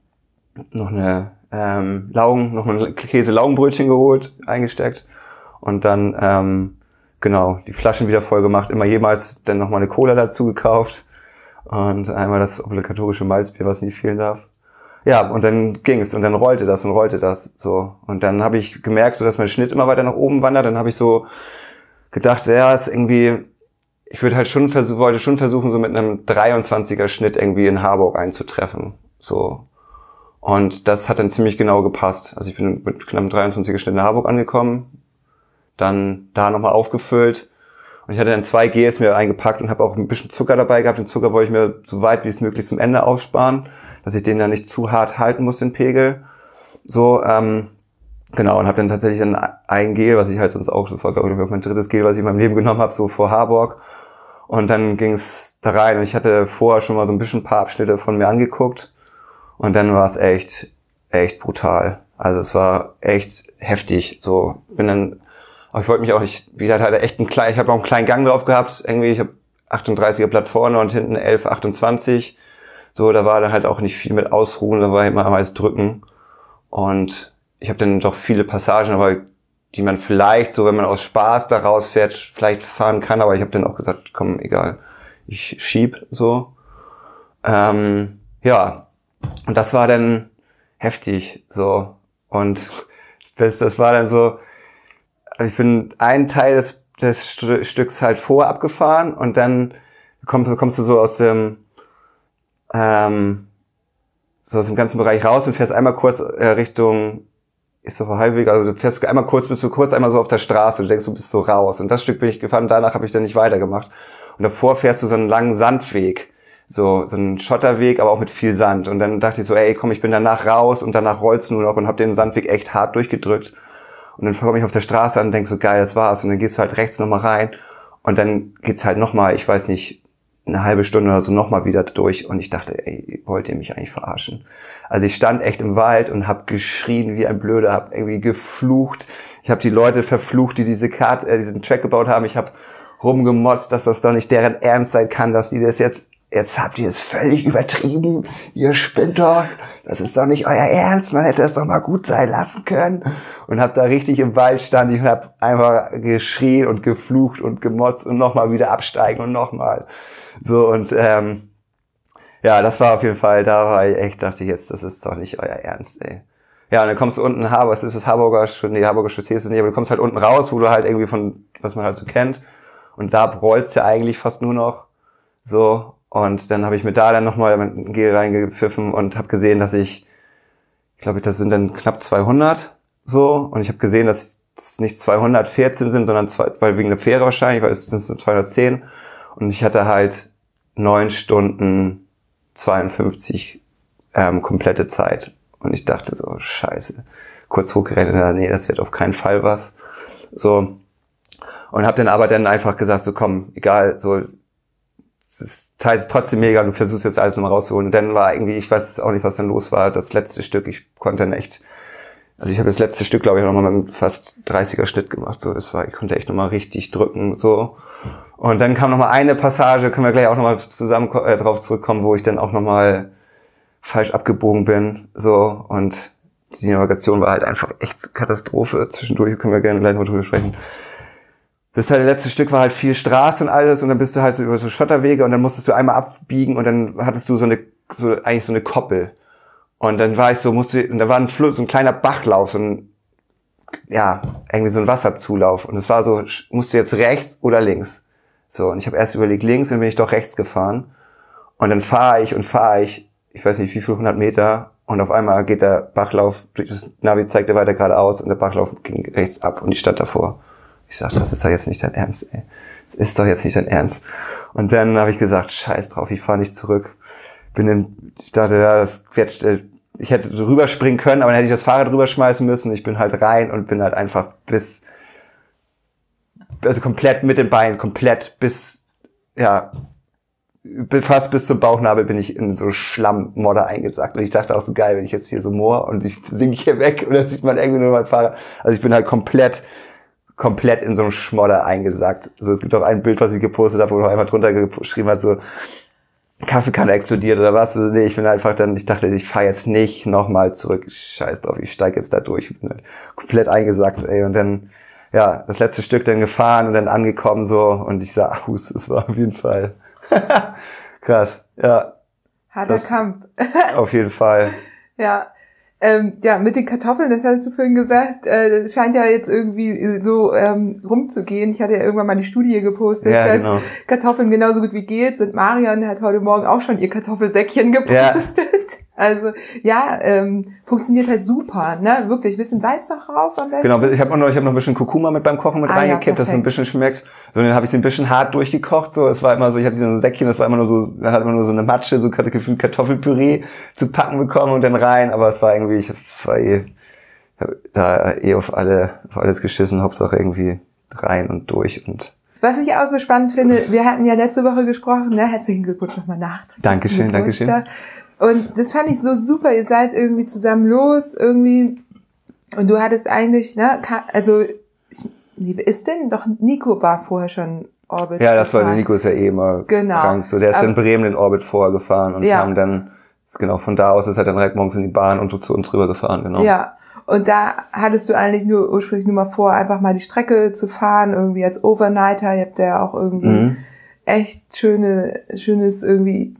noch eine ähm, Laugen, noch ein Käse-Laugenbrötchen geholt, eingesteckt und dann ähm, genau die Flaschen wieder voll gemacht, immer jemals dann noch mal eine Cola dazu gekauft und einmal das obligatorische Malzbier, was nicht fehlen darf. Ja, und dann ging es und dann rollte das und rollte das so und dann habe ich gemerkt, so dass mein Schnitt immer weiter nach oben wandert. Dann habe ich so gedacht, ja, ist irgendwie ich würde halt schon versuchen, wollte schon versuchen, so mit einem 23er Schnitt irgendwie in Harburg einzutreffen. So. Und das hat dann ziemlich genau gepasst. Also ich bin mit knapp 23er Schnitt in Harburg angekommen, dann da nochmal aufgefüllt. Und ich hatte dann zwei Gs mir eingepackt und habe auch ein bisschen Zucker dabei gehabt. Den Zucker wollte ich mir so weit wie es möglich zum Ende aussparen, dass ich den dann nicht zu hart halten muss, den Pegel. So, ähm, genau, und habe dann tatsächlich ein, ein Gel, was ich halt sonst auch, das war glaube mein drittes Gel, was ich in meinem Leben genommen habe, so vor Harburg. Und dann ging es da rein und ich hatte vorher schon mal so ein bisschen ein paar Abschnitte von mir angeguckt und dann war es echt, echt brutal. Also es war echt heftig. So bin dann, aber ich wollte mich auch nicht, wie gesagt, hatte echt einen kleinen, ich habe auch einen kleinen Gang drauf gehabt. Irgendwie, ich habe 38er Blatt vorne und hinten 11, 28. So, da war dann halt auch nicht viel mit Ausruhen, da war immer meist drücken. Und ich habe dann doch viele Passagen, aber die man vielleicht so, wenn man aus Spaß da rausfährt, vielleicht fahren kann. Aber ich habe dann auch gesagt, komm, egal, ich schieb so. Ähm, ja, und das war dann heftig so. Und das, das war dann so, also ich bin einen Teil des, des Stücks halt vor abgefahren und dann kommst, kommst du so aus dem ähm, so aus dem ganzen Bereich raus und fährst einmal kurz äh, Richtung ist so halbwegs, also du fährst einmal kurz, bist du kurz einmal so auf der Straße, du denkst, du bist so raus. Und das Stück bin ich gefahren, danach habe ich dann nicht weitergemacht. Und davor fährst du so einen langen Sandweg, so, so einen Schotterweg, aber auch mit viel Sand. Und dann dachte ich so, ey, komm, ich bin danach raus und danach rollst du nur noch und hab den Sandweg echt hart durchgedrückt. Und dann komme ich auf der Straße an und denk so, geil, das war's. Und dann gehst du halt rechts nochmal rein und dann geht's halt nochmal, ich weiß nicht, eine halbe Stunde oder so nochmal wieder durch und ich dachte, ey, wollt ihr mich eigentlich verarschen? Also ich stand echt im Wald und habe geschrien wie ein Blöder, habe irgendwie geflucht. Ich habe die Leute verflucht, die diese Karte, äh, diesen Track gebaut haben. Ich habe rumgemotzt, dass das doch nicht deren Ernst sein kann, dass die das jetzt jetzt habt ihr es völlig übertrieben, ihr spinnt doch, das ist doch nicht euer Ernst, man hätte es doch mal gut sein lassen können. Und hab da richtig im Wald stand ich und hab einfach geschrien und geflucht und gemotzt und nochmal wieder absteigen und nochmal. So und ähm, ja, das war auf jeden Fall, da war ich echt, dachte ich jetzt, das ist doch nicht euer Ernst, ey. Ja, und dann kommst du unten, was ist das Harburger, nee, Harburger Chaussee ist es nicht, aber du kommst halt unten raus, wo du halt irgendwie von, was man halt so kennt. Und da rollst du eigentlich fast nur noch so. Und dann habe ich mir da dann nochmal dem Gel reingepfiffen und habe gesehen, dass ich, ich glaube, das sind dann knapp 200 so. Und ich habe gesehen, dass es nicht 214 sind, sondern zwei, weil wegen der Fähre wahrscheinlich, weil es sind 210. Und ich hatte halt neun Stunden 52 ähm, komplette Zeit. Und ich dachte so, scheiße. Kurz hochgerechnet, nee, das wird auf keinen Fall was. So. Und habe dann aber dann einfach gesagt, so komm, egal, so, es ist trotzdem mega, du versuchst jetzt alles nochmal rauszuholen. Und dann war irgendwie, ich weiß auch nicht, was dann los war, das letzte Stück, ich konnte dann echt, also ich habe das letzte Stück, glaube ich, nochmal mit einem fast 30er Schnitt gemacht. So, das war, ich konnte echt nochmal richtig drücken. So. Und dann kam noch mal eine Passage, können wir gleich auch noch mal zusammen äh, drauf zurückkommen, wo ich dann auch noch mal falsch abgebogen bin, so und die Navigation war halt einfach echt Katastrophe. Zwischendurch können wir gerne gleich noch drüber sprechen. Das halt, letzte Stück war halt viel Straße und alles und dann bist du halt so über so Schotterwege und dann musstest du einmal abbiegen und dann hattest du so eine, so eigentlich so eine Koppel. Und dann war ich so, musste, und da war ein Fluss, so ein kleiner Bachlauf, so ein, ja, irgendwie so ein Wasserzulauf. Und es war so, musst du jetzt rechts oder links. So, und ich habe erst überlegt links, dann bin ich doch rechts gefahren. Und dann fahre ich und fahre ich, ich weiß nicht wie viel, 100 Meter. Und auf einmal geht der Bachlauf, das Navi zeigte weiter geradeaus und der Bachlauf ging rechts ab und ich stand davor. Ich sagte, das ist doch jetzt nicht dein Ernst, ey. Das ist doch jetzt nicht dein Ernst. Und dann habe ich gesagt, scheiß drauf, ich fahre nicht zurück. Bin in, ich dachte, ja, das wird, äh, ich hätte rüberspringen können, aber dann hätte ich das Fahrrad rüberschmeißen müssen. Ich bin halt rein und bin halt einfach bis also komplett mit dem Bein, komplett bis, ja, fast bis zum Bauchnabel bin ich in so Schlammmodder eingesackt. Und ich dachte auch so geil, wenn ich jetzt hier so moor und ich sinke hier weg und dann sieht man irgendwie nur mein Fahrer. Also ich bin halt komplett, komplett in so einem Schmodder eingesackt. Also es gibt auch ein Bild, was ich gepostet habe, wo noch einmal drunter geschrieben hat, so Kaffeekanne explodiert oder was. Also nee, ich bin einfach dann, ich dachte, ich fahre jetzt nicht nochmal zurück. Scheiß drauf, ich steige jetzt da durch. Ich bin halt komplett eingesackt, ey. Und dann ja, das letzte Stück dann gefahren und dann angekommen so und ich sah aus, es war auf jeden Fall krass, ja. Harter Kampf. auf jeden Fall. Ja, ähm, ja, mit den Kartoffeln, das hast du vorhin gesagt, äh, das scheint ja jetzt irgendwie so ähm, rumzugehen. Ich hatte ja irgendwann mal eine Studie gepostet, ja, dass genau. Kartoffeln genauso gut wie Gels sind. Marion hat heute Morgen auch schon ihr Kartoffelsäckchen gepostet. Ja. Also ja, ähm, funktioniert halt super, ne? Wirklich, bisschen Salz noch drauf am besten. Genau, ich habe noch, ich hab noch ein bisschen Kurkuma mit beim Kochen mit ah, reingekippt, ja, dass es ein bisschen schmeckt. So, dann habe ich sie ein bisschen hart durchgekocht. So, es war immer so, ich hatte so ein Säckchen, das war immer nur so, da hat man nur so eine Matsche, so gefühlt Kartoffelpüree zu packen bekommen und dann rein. Aber es war irgendwie, ich war eh, da eh auf alle, auf alles geschissen, Hauptsache irgendwie rein und durch und was ich auch so spannend finde, wir hatten ja letzte Woche gesprochen, ne? Herzlichen Glückwunsch nochmal nach. Dankeschön, Dankeschön. Und das fand ich so super. Ihr seid irgendwie zusammen los, irgendwie. Und du hattest eigentlich, ne, also, ich, wie ist denn? Doch, Nico war vorher schon Orbit. Ja, das war gefahren. Nico ist ja eh immer Genau. krank. So, der ist Aber- in Bremen den Orbit vorher gefahren und Ja. kam dann, genau, von da aus ist er dann direkt morgens in die Bahn und so zu uns rüber gefahren, genau. Ja, und da hattest du eigentlich nur ursprünglich nur mal vor, einfach mal die Strecke zu fahren, irgendwie als Overnighter. Ihr habt ja auch irgendwie Mhm. echt schöne, schönes irgendwie,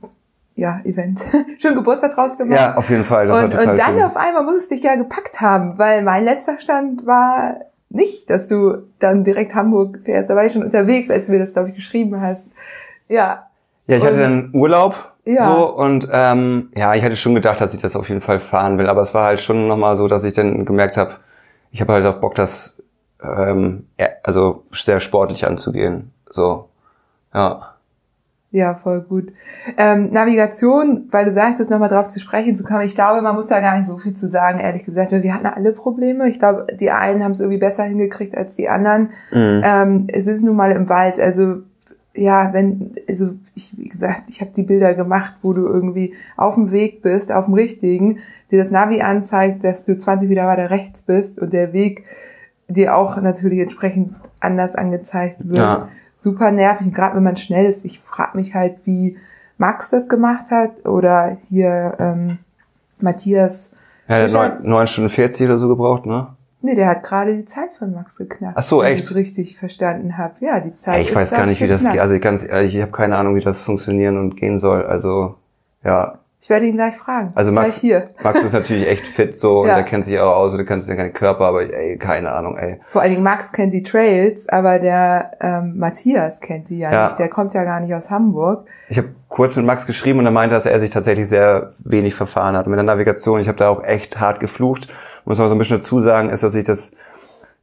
ja, Event. Schön Geburtstag draus gemacht. Ja, auf jeden Fall. Das war und, total und dann schön. auf einmal muss es dich ja gepackt haben, weil mein letzter Stand war nicht, dass du dann direkt Hamburg fährst. Da war ich schon unterwegs, als du mir das, glaube ich, geschrieben hast. Ja, Ja, ich hatte Und- dann Urlaub Ja. so und ähm, ja, ich hatte schon gedacht, dass ich das auf jeden Fall fahren will, aber es war halt schon nochmal so, dass ich dann gemerkt habe, ich habe halt auch Bock, das ähm, ja, also sehr sportlich anzugehen. So, ja. Ja, voll gut. Ähm, Navigation, weil du sagtest, nochmal drauf zu sprechen zu kommen. Ich glaube, man muss da gar nicht so viel zu sagen, ehrlich gesagt, weil wir hatten alle Probleme. Ich glaube, die einen haben es irgendwie besser hingekriegt als die anderen. Mhm. Ähm, es ist nun mal im Wald, also ja, wenn, also ich, wie gesagt, ich habe die Bilder gemacht, wo du irgendwie auf dem Weg bist, auf dem richtigen, dir das Navi anzeigt, dass du 20 Meter weiter rechts bist und der Weg dir auch natürlich entsprechend anders angezeigt wird. Ja. Super nervig, gerade wenn man schnell ist. Ich frage mich halt, wie Max das gemacht hat oder hier ähm, Matthias. Ja, der hat neun, neun Stunden 40 oder so gebraucht, ne? Nee, der hat gerade die Zeit von Max geknackt. Ach so, wenn echt? ich es richtig verstanden habe. Ja, die Zeit Ja, ich ist, weiß gar nicht, wie das geht. Also ganz ehrlich, ich habe keine Ahnung, wie das funktionieren und gehen soll. Also ja, Ich werde ihn gleich fragen. Also Max- gleich hier. Max ist natürlich echt fit so und Ja. der kennt sich auch aus und der kennt sich keinen Körper, aber ey, keine Ahnung, ey. Vor allen Dingen Max kennt die Trails, aber der ähm, Matthias kennt die ja, Ja. nicht. Der kommt ja gar nicht aus Hamburg. Ich habe kurz mit Max geschrieben und er meinte, dass er sich tatsächlich sehr wenig verfahren hat mit der Navigation. Ich habe da auch echt hart geflucht. Muss man so ein bisschen dazu sagen, ist, dass ich das,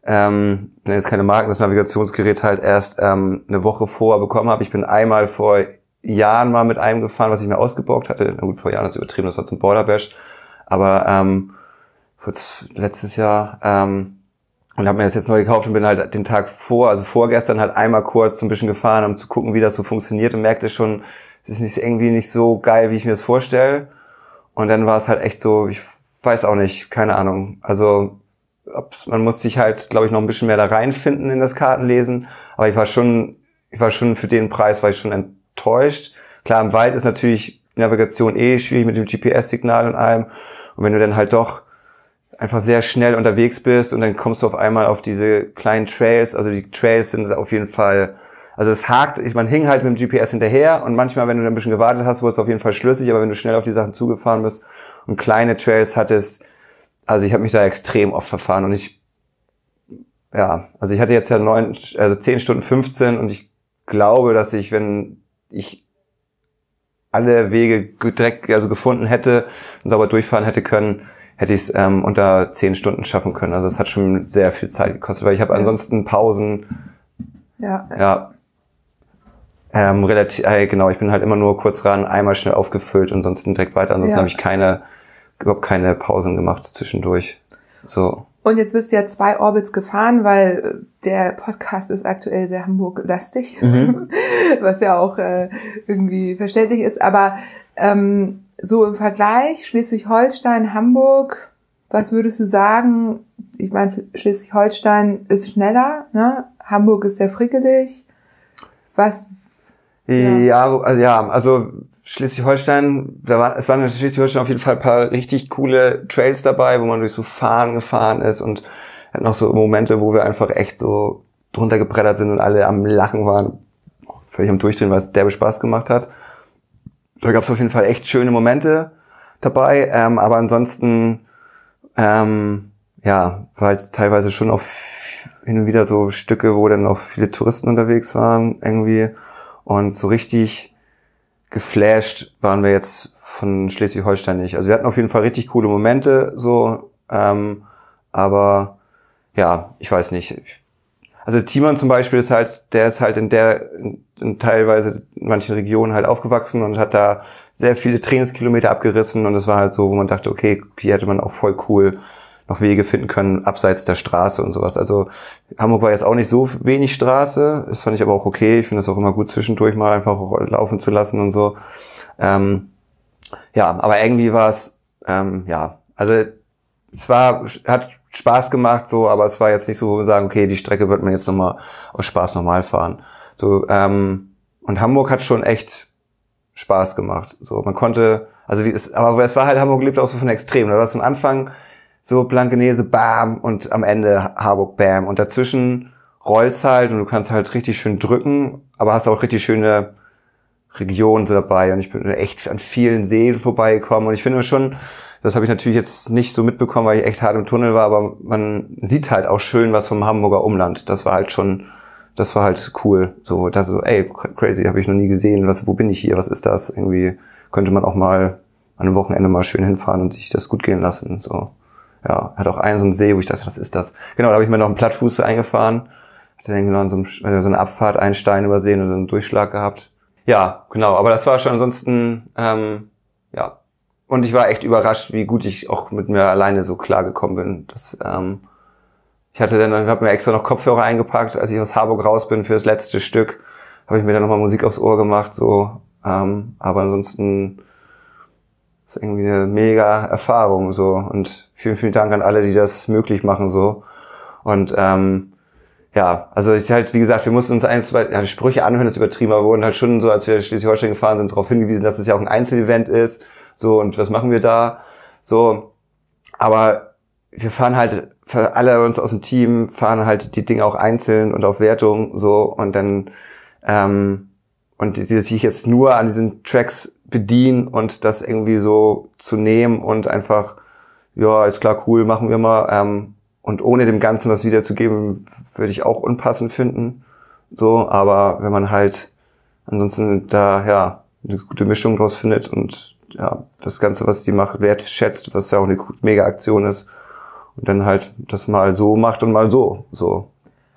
ähm, jetzt keine Marken, das Navigationsgerät halt erst ähm, eine Woche vorher bekommen habe. Ich bin einmal vor Jahren mal mit einem gefahren, was ich mir ausgeborgt hatte. Na gut, vor Jahren ist übertrieben, das war zum Border Bash. Aber ähm, letztes Jahr ähm, und habe mir das jetzt neu gekauft und bin halt den Tag vor, also vorgestern halt einmal kurz so ein bisschen gefahren, um zu gucken, wie das so funktioniert und merkte schon, es ist nicht irgendwie nicht so geil, wie ich mir das vorstelle. Und dann war es halt echt so, ich weiß auch nicht, keine Ahnung. Also man muss sich halt, glaube ich, noch ein bisschen mehr da reinfinden in das Kartenlesen. Aber ich war schon, ich war schon für den Preis, war ich schon enttäuscht. Klar, im Wald ist natürlich Navigation eh schwierig mit dem GPS-Signal und allem. Und wenn du dann halt doch einfach sehr schnell unterwegs bist und dann kommst du auf einmal auf diese kleinen Trails. Also die Trails sind auf jeden Fall, also es hakt, man hing halt mit dem GPS hinterher und manchmal, wenn du dann ein bisschen gewartet hast, wurde es auf jeden Fall schlüssig, aber wenn du schnell auf die Sachen zugefahren bist und kleine Trails hattest, also ich habe mich da extrem oft verfahren und ich, ja, also ich hatte jetzt ja neun, also zehn Stunden 15 und ich glaube, dass ich, wenn ich alle Wege ge- direkt also gefunden hätte und sauber durchfahren hätte können, hätte ich es ähm, unter zehn Stunden schaffen können. Also es hat schon sehr viel Zeit gekostet, weil ich habe ansonsten Pausen, Ja. ja, ähm, relativ, äh, genau, ich bin halt immer nur kurz ran, einmal schnell aufgefüllt und ansonsten direkt weiter. Ansonsten Ja. habe ich keine, überhaupt keine Pausen gemacht zwischendurch. So. Und jetzt bist du ja zwei Orbits gefahren, weil äh, der Podcast ist aktuell sehr Hamburg-lastig, Mhm. was ja auch äh, irgendwie verständlich ist. Aber ähm, so im Vergleich Schleswig-Holstein, Hamburg, was würdest du sagen? Ich meine, Schleswig-Holstein ist schneller, ne? Hamburg ist sehr frickelig. Was? Ja. Ja, also, ja, also Schleswig-Holstein, da war, es waren in Schleswig-Holstein auf jeden Fall ein paar richtig coole Trails dabei, wo man durch so Fahren gefahren ist und hat noch so Momente, wo wir einfach echt so drunter gebrettert sind und alle am Lachen waren, völlig am Durchdrehen, weil es derbe Spaß gemacht hat. Da gab es auf jeden Fall echt schöne Momente dabei, ähm, aber ansonsten, ähm, ja, war halt teilweise schon auch hin und wieder so Stücke, wo dann auch viele Touristen unterwegs waren irgendwie und so richtig geflasht waren wir jetzt von Schleswig-Holstein nicht. Also wir hatten auf jeden Fall richtig coole Momente, so, ähm, aber ja, ich weiß nicht. Also Timon zum Beispiel ist halt, der ist halt in der, in, in teilweise in manchen Regionen halt aufgewachsen und hat da sehr viele Trainingskilometer abgerissen und es war halt so, wo man dachte, okay, hier hätte man auch voll cool noch Wege finden können, abseits der Straße und sowas. Also Hamburg war jetzt auch nicht so wenig Straße, das fand ich aber auch okay. Ich finde das auch immer gut zwischendurch mal einfach laufen zu lassen und so. Ähm, ja, aber irgendwie war es, ähm, ja, also es war, hat Spaß gemacht so, aber es war jetzt nicht so, wo wir sagen, okay, die Strecke wird man jetzt nochmal aus Spaß normal fahren. So, ähm, und Hamburg hat schon echt Spaß gemacht. So, man konnte, also wie es, aber es war halt Hamburg lebt auch so von Extrem. Da war es am Anfang so Blankenese, bam, und am Ende Harburg, bam. Und dazwischen rollt's halt und du kannst halt richtig schön drücken, aber hast auch richtig schöne Regionen so dabei. Und ich bin echt an vielen Seen vorbeigekommen. Und ich finde schon, das habe ich natürlich jetzt nicht so mitbekommen, weil ich echt hart im Tunnel war, aber man sieht halt auch schön was vom Hamburger Umland. Das war halt schon, das war halt cool. So, da so, ey, crazy, habe ich noch nie gesehen. Was, wo bin ich hier? Was ist das? Irgendwie könnte man auch mal an einem Wochenende mal schön hinfahren und sich das gut gehen lassen. So, ja, hat auch einen so einen See, wo ich dachte, was ist das? Genau, da habe ich mir noch einen Plattfuß eingefahren. Hatte dann genau so, einem, so eine Abfahrt einen Stein übersehen und einen Durchschlag gehabt. Ja, genau. Aber das war schon ansonsten, ähm, ja. Und ich war echt überrascht, wie gut ich auch mit mir alleine so klargekommen bin. Das, ähm, ich hatte dann, habe mir extra noch Kopfhörer eingepackt, als ich aus Harburg raus bin für das letzte Stück, habe ich mir dann nochmal Musik aufs Ohr gemacht, so. Ähm, aber ansonsten ist irgendwie eine mega Erfahrung, so. Und vielen, vielen Dank an alle, die das möglich machen, so. Und ähm, ja, also ich halt, wie gesagt, wir mussten uns ein, zwei ja, Sprüche anhören, das übertrieben, aber wurden halt schon so, als wir Schleswig-Holstein gefahren sind, darauf hingewiesen, dass es ja auch ein Einzelevent ist. So, und was machen wir da? So, aber wir fahren halt, alle uns aus dem Team fahren halt die Dinge auch einzeln und auf Wertung, so, und dann, ähm, und die, die sich jetzt nur an diesen Tracks bedienen und das irgendwie so zu nehmen und einfach, ja, ist klar, cool, machen wir mal, ähm, und ohne dem Ganzen was wiederzugeben, würde ich auch unpassend finden. So, aber wenn man halt ansonsten da ja eine gute Mischung draus findet und ja, das Ganze, was die macht, wertschätzt, was ja auch eine mega Aktion ist. Und dann halt das mal so macht und mal so. So.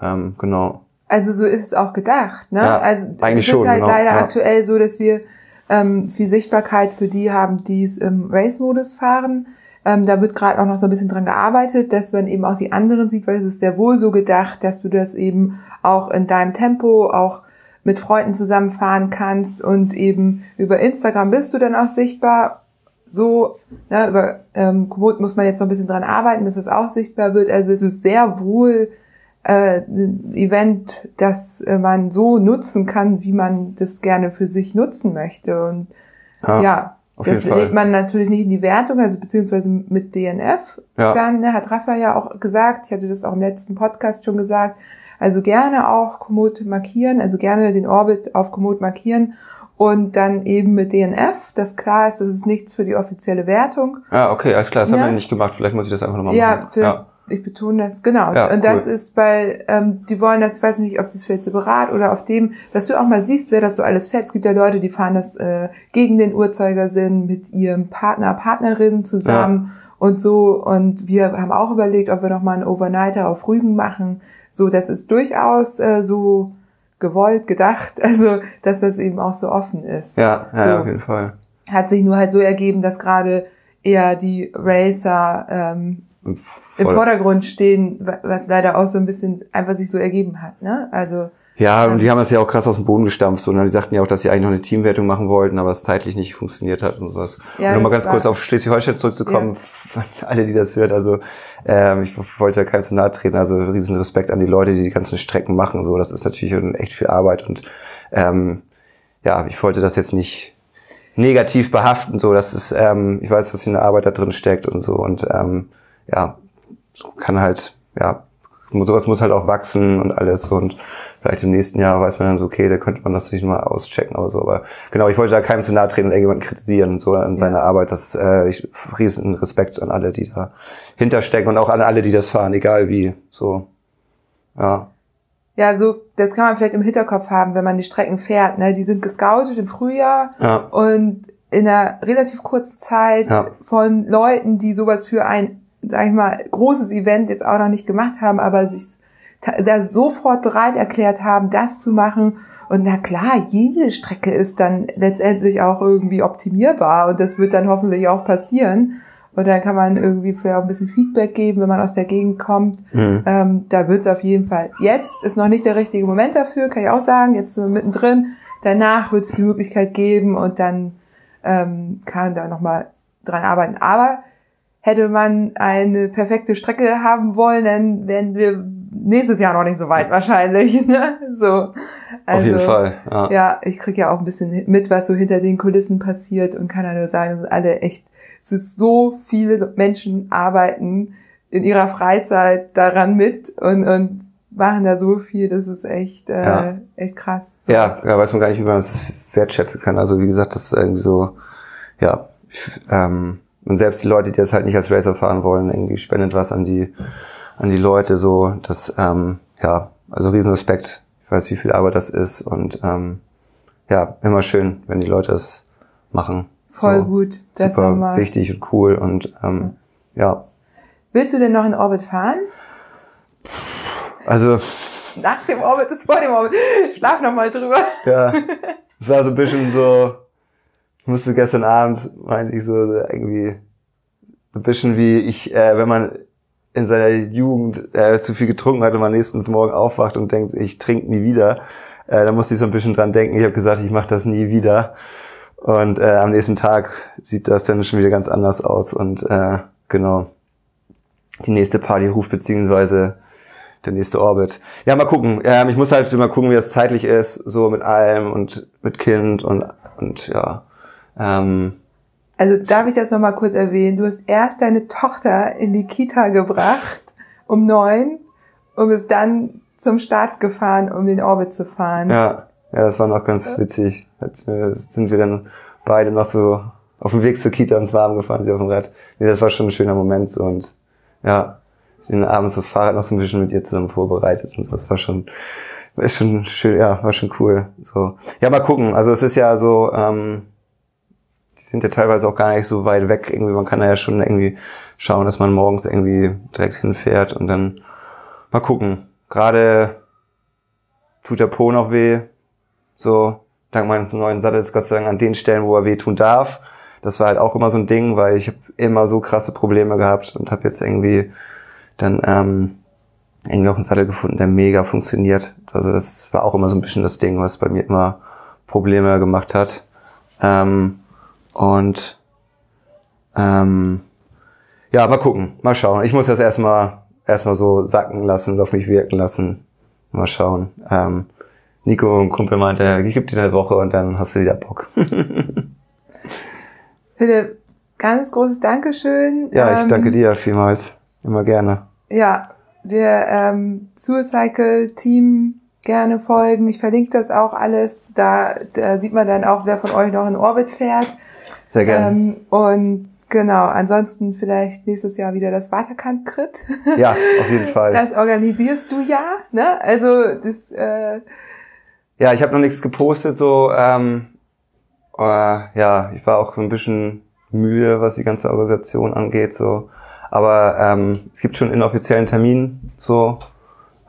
Ähm, genau. Also so ist es auch gedacht, ne? Ja, also eigentlich es ist schon, halt genau, leider ja. aktuell so, dass wir ähm, viel Sichtbarkeit für die haben, die es im Race-Modus fahren. Ähm, da wird gerade auch noch so ein bisschen dran gearbeitet, dass man eben auch die anderen sieht, weil es ist sehr wohl so gedacht, dass du das eben auch in deinem Tempo, auch mit Freunden zusammenfahren kannst und eben über Instagram bist du dann auch sichtbar. So, ne, über ähm, Komoot muss man jetzt noch ein bisschen dran arbeiten, dass es auch sichtbar wird. Also es ist sehr wohl äh, Event, das äh, man so nutzen kann, wie man das gerne für sich nutzen möchte. Und Ja, ja, das legt man natürlich nicht in die Wertung, also beziehungsweise mit DNF. Ja. Dann ne, hat Rafa ja auch gesagt, ich hatte das auch im letzten Podcast schon gesagt, also gerne auch Komoot markieren, also gerne den Orbit auf Komoot markieren und dann eben mit DNF, dass klar ist, das ist nichts für die offizielle Wertung. Ah, okay, alles klar, das haben Ja. wir nicht gemacht. Vielleicht muss ich das einfach nochmal Ja, machen. für, ich betone das, genau. Ja, und das cool. ist bei, ähm, die wollen das, ich weiß nicht, ob das jetzt separat oder auf dem, dass du auch mal siehst, wer das so alles fährt. Es gibt ja Leute, die fahren das äh, gegen den Uhrzeigersinn mit ihrem Partner, Partnerin zusammen und so. Und wir haben auch überlegt, ob wir noch mal einen Overnighter auf Rügen machen. So, das ist durchaus äh, so gewollt, gedacht, also dass das eben auch so offen ist. Ja, ja, So. ja auf jeden Fall. Hat sich nur halt so ergeben, dass gerade eher die Racer ähm, im. Vordergrund stehen, wa- was leider auch so ein bisschen einfach sich so ergeben hat, ne? Also Ja, und die haben das ja auch krass aus dem Boden gestampft. So, und die sagten ja auch, dass sie eigentlich noch eine Teamwertung machen wollten, aber es zeitlich nicht funktioniert hat und sowas. Ja, und nochmal ganz kurz auf Schleswig-Holstein zurückzukommen, alle, die das hört, also ähm, ich wollte ja keinem zu nahe treten, also riesen Respekt an die Leute, die die ganzen Strecken machen. So, das ist natürlich echt viel Arbeit und ähm, ja, ich wollte das jetzt nicht negativ behaften. So, das ist, ähm, ich weiß, was für eine Arbeit da drin steckt und so und ähm, ja, kann halt, ja, sowas muss halt auch wachsen und alles und vielleicht im nächsten Jahr weiß man dann so, okay, da könnte man das sich mal auschecken oder so. Aber genau, ich wollte da keinem zu nahe treten und irgendjemanden kritisieren und so an seiner Arbeit. Das äh, ich riesen Respekt an alle, die da hinterstecken und auch an alle, die das fahren, egal wie. So. Ja. ja, so das kann man vielleicht im Hinterkopf haben, wenn man die Strecken fährt, ne? Die sind gescoutet im Frühjahr Ja. und in einer relativ kurzen Zeit Ja. von Leuten, die sowas für ein, sag ich mal, großes Event jetzt auch noch nicht gemacht haben, aber sich sofort bereit erklärt haben, das zu machen. Und na klar, jede Strecke ist dann letztendlich auch irgendwie optimierbar und das wird dann hoffentlich auch passieren. Und dann kann man irgendwie vielleicht auch ein bisschen Feedback geben, wenn man aus der Gegend kommt. Mhm. Ähm, da wird es auf jeden Fall. Jetzt ist noch nicht der richtige Moment dafür, kann ich auch sagen. Jetzt sind wir mittendrin. Danach wird es die Möglichkeit geben und dann ähm, kann da nochmal dran arbeiten. Aber hätte man eine perfekte Strecke haben wollen, dann wären wir nächstes Jahr noch nicht so weit wahrscheinlich. Ne? So. Also, Auf jeden Fall. Ja. ja, ich krieg ja auch ein bisschen mit, was so hinter den Kulissen passiert und kann ja nur sagen, es sind alle echt, es ist so viele Menschen arbeiten in ihrer Freizeit daran mit und, und machen da so viel, das ist echt, äh, Ja. echt krass. So. Ja, ja, weiß man gar nicht, wie man das wertschätzen kann. Also wie gesagt, das ist irgendwie so, ja, ich, ähm, und selbst die Leute, die das halt nicht als Racer fahren wollen, irgendwie spendet was an die, an die Leute, so, das, ähm, ja, also riesen Respekt. Ich weiß, wie viel Arbeit das ist und ähm, ja, immer schön, wenn die Leute das machen. Voll so, gut. Das super nochmal. wichtig und cool und ähm, ja, Willst du denn noch in Orbit fahren? also Nach dem Orbit ist vor dem Orbit. Schlaf noch mal drüber. Ja, es war so ein bisschen so, ich musste gestern Abend, meinte ich so, irgendwie, ein bisschen wie ich, äh, wenn man in seiner Jugend äh, zu viel getrunken hat und man nächsten Morgen aufwacht und denkt, ich trinke nie wieder, äh, da musste ich so ein bisschen dran denken. Ich habe gesagt, ich mache das nie wieder. Und äh, am nächsten Tag sieht das dann schon wieder ganz anders aus. Und äh, genau, die nächste Party ruft beziehungsweise der nächste Orbit. Ja, mal gucken. Ähm, ich muss halt mal gucken, wie das zeitlich ist, so mit allem und mit Kind und und ja. Ähm, Also darf ich das noch mal kurz erwähnen? Du hast erst deine Tochter in die Kita gebracht um neun und bist dann zum Start gefahren, um den Orbit zu fahren. ja, ja, das war noch ganz witzig. Jetzt sind wir dann beide noch so auf dem Weg zur Kita ins Warm gefahren, sie auf dem Rad. Nee, das war schon ein schöner Moment und ja, bin abends das Fahrrad noch so ein bisschen mit ihr zusammen vorbereitet und so. Das war schon, ist schon schön, ja, war schon cool. So. Ja, mal gucken. Also es ist ja so, ähm, sind ja teilweise auch gar nicht so weit weg. Irgendwie, man kann da ja schon irgendwie schauen, dass man morgens irgendwie direkt hinfährt und dann mal gucken. Gerade tut der Po noch weh. So, dank meines neuen Sattels, Gott sei Dank an den Stellen, wo er weh tun darf. Das war halt auch immer so ein Ding, weil ich habe immer so krasse Probleme gehabt und habe jetzt irgendwie dann ähm, irgendwie auch einen Sattel gefunden, der mega funktioniert. Also das war auch immer so ein bisschen das Ding, was bei mir immer Probleme gemacht hat. Ähm, und ähm, ja, mal gucken, mal schauen. Ich muss das erstmal erstmal so sacken lassen und auf mich wirken lassen. Mal schauen. Ähm, Nico, ein Kumpel meinte, ich gebe dir eine Woche und dann hast du wieder Bock. Philipp, ganz großes Dankeschön. ja, ich Ähm, danke dir vielmals. Immer gerne. Ja, wir ähm, Suicycle Team gerne folgen. Ich verlinke das auch alles. Da, da sieht man dann auch, wer von euch noch in Orbit fährt. Sehr gerne. Ähm, und genau, ansonsten vielleicht nächstes Jahr wieder das Waterkant-Crit. ja, auf jeden Fall. Das organisierst du ja, ne? Also das äh, Ja, ich habe noch nichts gepostet, so, ähm, äh, ja, ich war auch so ein bisschen müde, was die ganze Organisation angeht, so. Aber ähm, es gibt schon inoffiziellen Termin, so.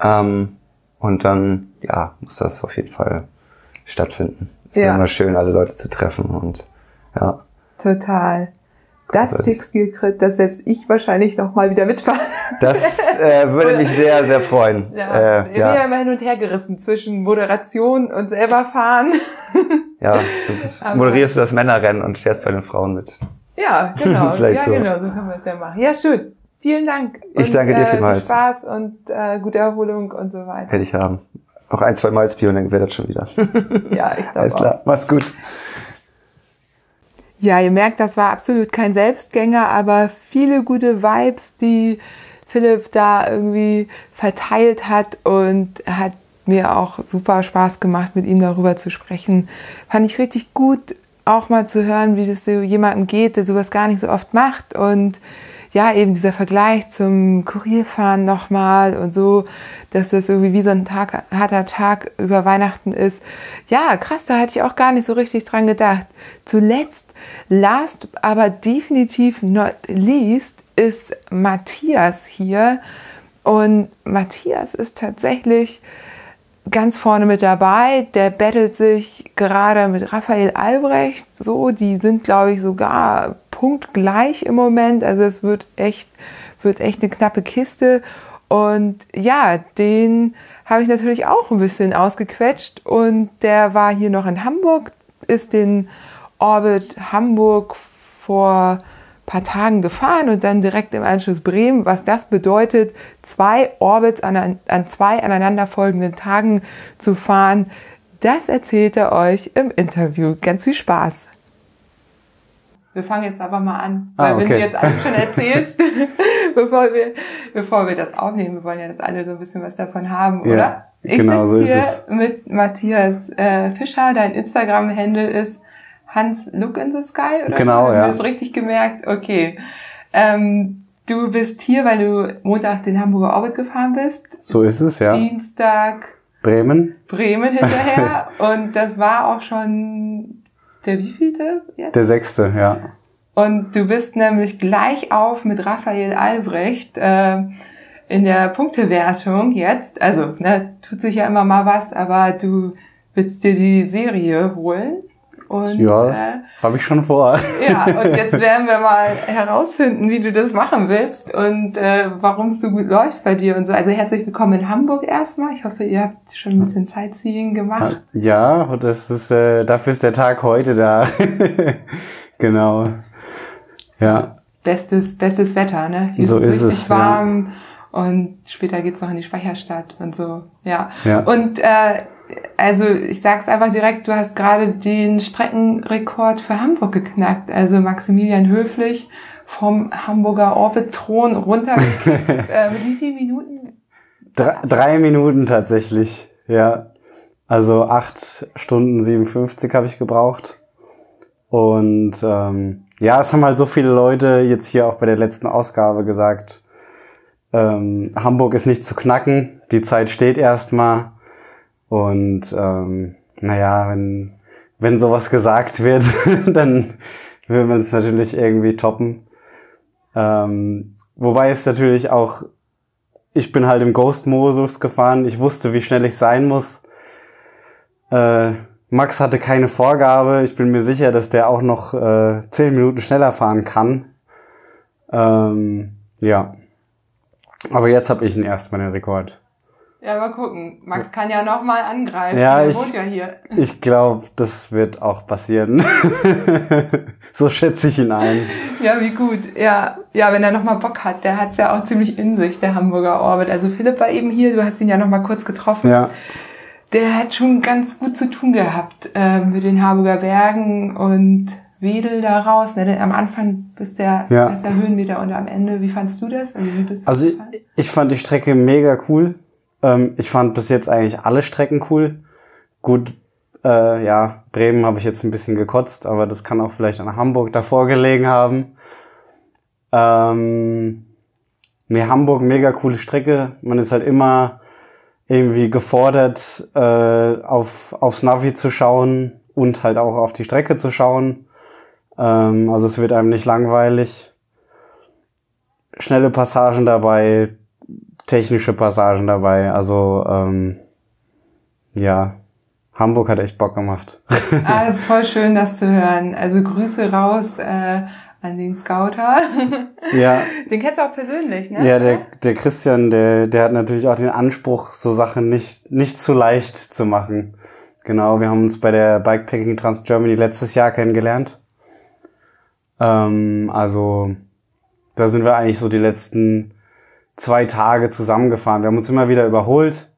Ähm, und dann, ja, muss das auf jeden Fall stattfinden. Es ist Ja. immer schön, alle Leute zu treffen und ja. total. Das Großartig. Fixskill-Crit, das selbst ich wahrscheinlich noch mal wieder mitfahre. Das äh, würde mich sehr, sehr freuen. Ja, äh, ich bin ja ja, immer hin und her gerissen zwischen Moderation und selber fahren. ja, Aber- moderierst du das Männerrennen und fährst bei den Frauen mit. Ja, genau. Ja, so. genau, so können wir es ja machen. Ja, schön. Vielen Dank. Ich danke dir äh, vielmals. Viel Spaß und äh, gute Erholung und so weiter. Hätte ich haben. Noch ein, zwei Malzbier und dann wäre das schon wieder. Ja, ich glaube Alles auch. klar, mach's gut. Ja, ihr merkt, das war absolut kein Selbstgänger, aber viele gute Vibes, die Philipp da irgendwie verteilt hat und hat mir auch super Spaß gemacht, mit ihm darüber zu sprechen. Fand ich richtig gut, auch mal zu hören, wie das so jemandem geht, der sowas gar nicht so oft macht und ja, eben dieser Vergleich zum Kurierfahren nochmal und so, dass das irgendwie wie so ein Tag, harter Tag über Weihnachten ist. Ja, krass, da hatte ich auch gar nicht so richtig dran gedacht. Zuletzt, last aber definitiv not least, ist Matthias hier. Und Matthias ist tatsächlich ganz vorne mit dabei. Der battelt sich gerade mit Raphael Albrecht so. Die sind, glaube ich, sogar punktgleich im Moment. Also es wird echt, wird echt eine knappe Kiste. Und ja, den habe ich natürlich auch ein bisschen ausgequetscht. Und der war hier noch in Hamburg, ist den Orbit Hamburg vor paar Tagen gefahren und dann direkt im Anschluss Bremen. Was das bedeutet, zwei Orbits an, an zwei aneinanderfolgenden Tagen zu fahren, das erzählt er euch im Interview. Ganz viel Spaß. Wir fangen jetzt aber mal an, weil ah, okay. wenn du jetzt alles schon erzählst, bevor wir, bevor wir das aufnehmen, wir wollen ja, dass alle so ein bisschen was davon haben, ja, oder? Ich genau, so hier ist es. mit Matthias äh, Fischer, dein Instagram-Handle ist Hans Look in the Sky, oder? Genau, ja. Hast du richtig gemerkt? Okay. Ähm, du bist hier, weil du Montag den Hamburger Orbit gefahren bist. So ist es, ja. Dienstag Bremen. Bremen hinterher. und das war auch schon der wievielte jetzt? Der sechste, ja. Und du bist nämlich gleich auf mit Raphael Albrecht äh, in der Punktewertung jetzt. Also, ne, tut sich ja immer mal was, aber du willst dir die Serie holen. Und, ja, äh, habe ich schon vor. Ja, und jetzt werden wir mal herausfinden, wie du das machen willst und äh, warum es so gut läuft bei dir und so. Also herzlich willkommen in Hamburg erstmal. Ich hoffe, ihr habt schon ein bisschen Sightseeing gemacht. Ja, und das ist äh, dafür ist der Tag heute da. genau. Ja. Bestes, bestes Wetter, ne? Hier so ist, ist richtig es, warm ja. und später geht's noch in die Speicherstadt und so. Ja. ja. Und äh, also ich sag's einfach direkt, du hast gerade den Streckenrekord für Hamburg geknackt. Also Maximilian Höflich vom Hamburger Orbit-Thron runtergekickt. äh, wie vielen Minuten? Drei, drei Minuten tatsächlich, ja. Also acht Stunden 57 habe ich gebraucht. Und ähm, ja, es haben halt so viele Leute jetzt hier auch bei der letzten Ausgabe gesagt, ähm, Hamburg ist nicht zu knacken, die Zeit steht erstmal. Und ähm, naja, wenn, wenn sowas gesagt wird, dann will man es natürlich irgendwie toppen. Ähm, wobei es natürlich auch, ich bin halt im Ghost-Modus gefahren, ich wusste, wie schnell ich sein muss. Äh, Max hatte keine Vorgabe, ich bin mir sicher, dass der auch noch äh, zehn Minuten schneller fahren kann. Ähm, ja. Aber jetzt habe ich ihn erstmal den Rekord. Ja, mal gucken. Max kann ja noch mal angreifen. Ja, Der ich, wohnt ja hier. Ich glaube, das wird auch passieren. so schätze ich ihn ein. Ja, wie gut. Ja, ja, wenn er noch mal Bock hat. Der hat's ja auch ziemlich in sich, der Hamburger Orbit. Also Philipp war eben hier. Du hast ihn ja noch mal kurz getroffen. Ja. Der hat schon ganz gut zu tun gehabt äh, mit den Harburger Bergen und Wedel da raus. Ne? Denn am Anfang bist der ja. erster Höhenmeter und am Ende, wie fandst du das? Also, wie bist du also ich fand die Strecke mega cool. Ähm, ich fand bis jetzt eigentlich alle Strecken cool. Gut, äh, ja, Bremen habe ich jetzt ein bisschen gekotzt, aber das kann auch vielleicht an Hamburg davor gelegen haben. Ähm, nee, Hamburg, mega coole Strecke. Man ist halt immer irgendwie gefordert, äh, auf, aufs Navi zu schauen und halt auch auf die Strecke zu schauen. Ähm, also es wird einem nicht langweilig. Schnelle Passagen dabei, technische Passagen dabei. Also ähm, ja, Hamburg hat echt Bock gemacht. ah, ist voll schön, das zu hören. Also Grüße raus äh, an den Scouter. ja. Den kennst du auch persönlich, ne? Ja, der, der Christian, der, der hat natürlich auch den Anspruch, so Sachen nicht, nicht zu leicht zu machen. Genau, wir haben uns bei der Bikepacking Trans Germany letztes Jahr kennengelernt. Ähm, also da sind wir eigentlich so die letzten zwei Tage zusammengefahren. Wir haben uns immer wieder überholt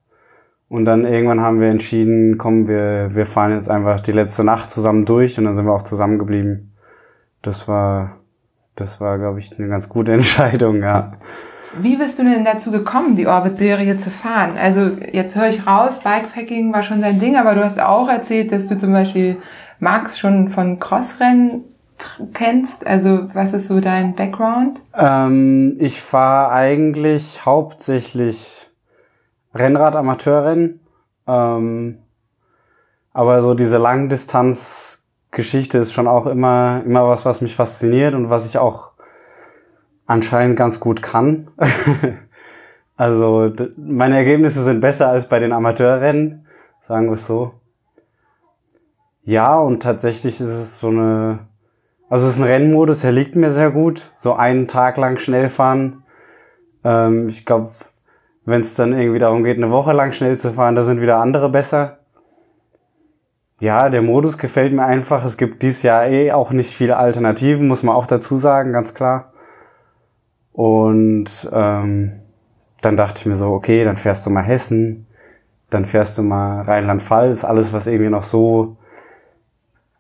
und dann irgendwann haben wir entschieden, komm, wir, wir fahren jetzt einfach die letzte Nacht zusammen durch und dann sind wir auch zusammengeblieben. Das war, das war, glaube ich, eine ganz gute Entscheidung, ja. Wie bist du denn dazu gekommen, die Orbit-Serie zu fahren? Also jetzt höre ich raus, Bikepacking war schon dein Ding, aber du hast auch erzählt, dass du zum Beispiel Max schon von Crossrennen kennst? Also was ist so dein Background? Ähm, ich fahre eigentlich hauptsächlich Rennrad, Amateurrennen. Ähm, aber so diese Langdistanz-Geschichte ist schon auch immer, immer was, was mich fasziniert und was ich auch anscheinend ganz gut kann. also meine Ergebnisse sind besser als bei den Amateurrennen, sagen wir es so. Ja, und tatsächlich ist es so eine also es ist ein Rennmodus, der liegt mir sehr gut. So einen Tag lang schnell fahren. Ähm, ich glaube, wenn es dann irgendwie darum geht, eine Woche lang schnell zu fahren, da sind wieder andere besser. ja, der Modus gefällt mir einfach. Es gibt dieses Jahr eh auch nicht viele Alternativen, muss man auch dazu sagen, ganz klar. Und ähm, dann dachte ich mir so, okay, dann fährst du mal Hessen, dann fährst du mal Rheinland-Pfalz, alles, was irgendwie noch so,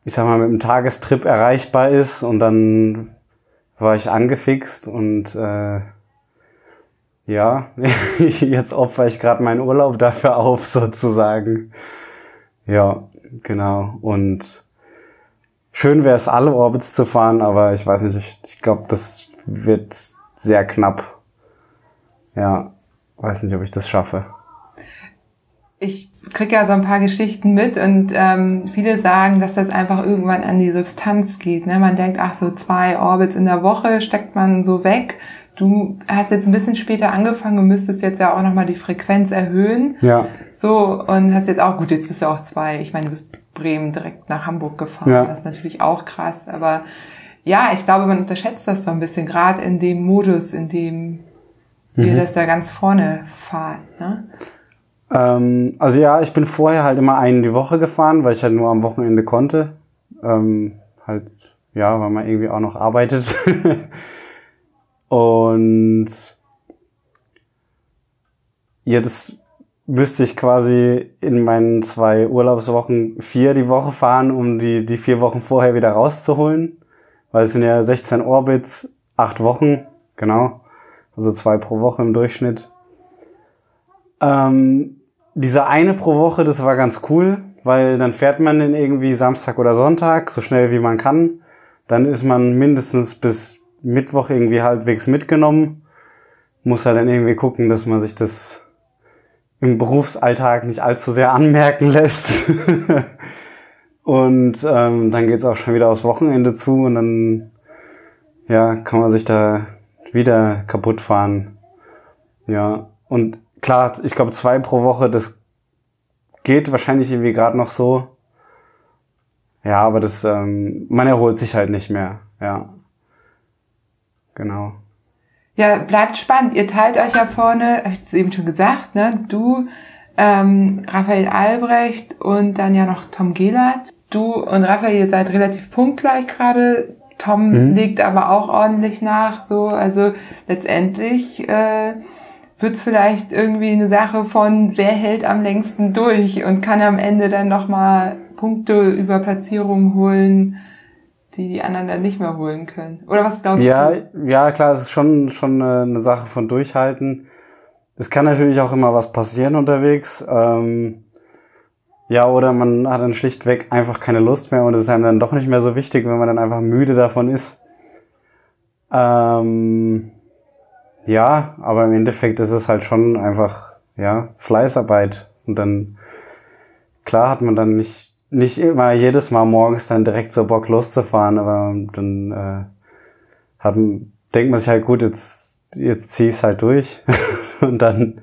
ich sag mal, mit einem Tagestrip erreichbar ist. Und dann war ich angefixt und äh, ja, jetzt opfer ich gerade meinen Urlaub dafür auf, sozusagen. Ja, genau. Und schön wäre es, alle Orbits zu fahren, aber ich weiß nicht, ich, ich glaube, das wird sehr knapp. Ja, weiß nicht, ob ich das schaffe. Ich krieg ja so ein paar Geschichten mit und ähm, viele sagen, dass das einfach irgendwann an die Substanz geht. Ne? Man denkt, ach so zwei Orbits in der Woche steckt man so weg. Du hast jetzt ein bisschen später angefangen und müsstest jetzt ja auch nochmal die Frequenz erhöhen. Ja. So, und hast jetzt auch, gut, jetzt bist du auch zwei. Ich meine, du bist Bremen direkt nach Hamburg gefahren. Ja. Das ist natürlich auch krass. Aber ja, ich glaube, man unterschätzt das so ein bisschen, gerade in dem Modus, in dem ihr Mhm. das da ganz vorne fahrt. Ne? Ähm, also ja, ich bin vorher halt immer einen die Woche gefahren, weil ich halt nur am Wochenende konnte. Ähm, halt, ja, weil man irgendwie auch noch arbeitet. Und jetzt müsste ich quasi in meinen zwei Urlaubswochen vier die Woche fahren, um die, die vier Wochen vorher wieder rauszuholen. Weil es sind ja 16 Orbits, acht Wochen, genau. Also zwei pro Woche im Durchschnitt. Ähm, diese eine pro Woche, das war ganz cool, weil dann fährt man den irgendwie Samstag oder Sonntag, so schnell wie man kann. Dann ist man mindestens bis Mittwoch irgendwie halbwegs mitgenommen. Muss halt dann irgendwie gucken, dass man sich das im Berufsalltag nicht allzu sehr anmerken lässt. und ähm, dann geht's auch schon wieder aufs Wochenende zu und dann ja, kann man sich da wieder kaputt fahren. Ja, und klar, ich glaube zwei pro Woche, das geht wahrscheinlich irgendwie gerade noch so. Ja, aber das, ähm, man erholt sich halt nicht mehr. Ja, genau. Ja, bleibt spannend. Ihr teilt euch ja vorne, hab ich es eben schon gesagt, ne? Du, ähm, Raphael Albrecht und dann ja noch Tom Gehlert. Du und Raphael, ihr seid relativ punktgleich gerade. Tom Mhm. legt aber auch ordentlich nach, so. Also letztendlich äh, wird's vielleicht irgendwie eine Sache von, wer hält am längsten durch und kann am Ende dann nochmal Punkte über Platzierungen holen, die die anderen dann nicht mehr holen können. Oder was glaubst Ja, du? ja, klar, es ist schon, schon eine, eine Sache von Durchhalten. Es kann natürlich auch immer was passieren unterwegs. Ähm, ja, oder man hat dann schlichtweg einfach keine Lust mehr und es ist einem dann doch nicht mehr so wichtig, wenn man dann einfach müde davon ist. Ähm, ja, aber im Endeffekt ist es halt schon einfach, ja, Fleißarbeit. Und dann, klar hat man dann nicht, nicht immer jedes Mal morgens dann direkt so Bock loszufahren, aber dann äh, hat, denkt man sich halt, gut, jetzt, jetzt zieh ich's halt durch. und dann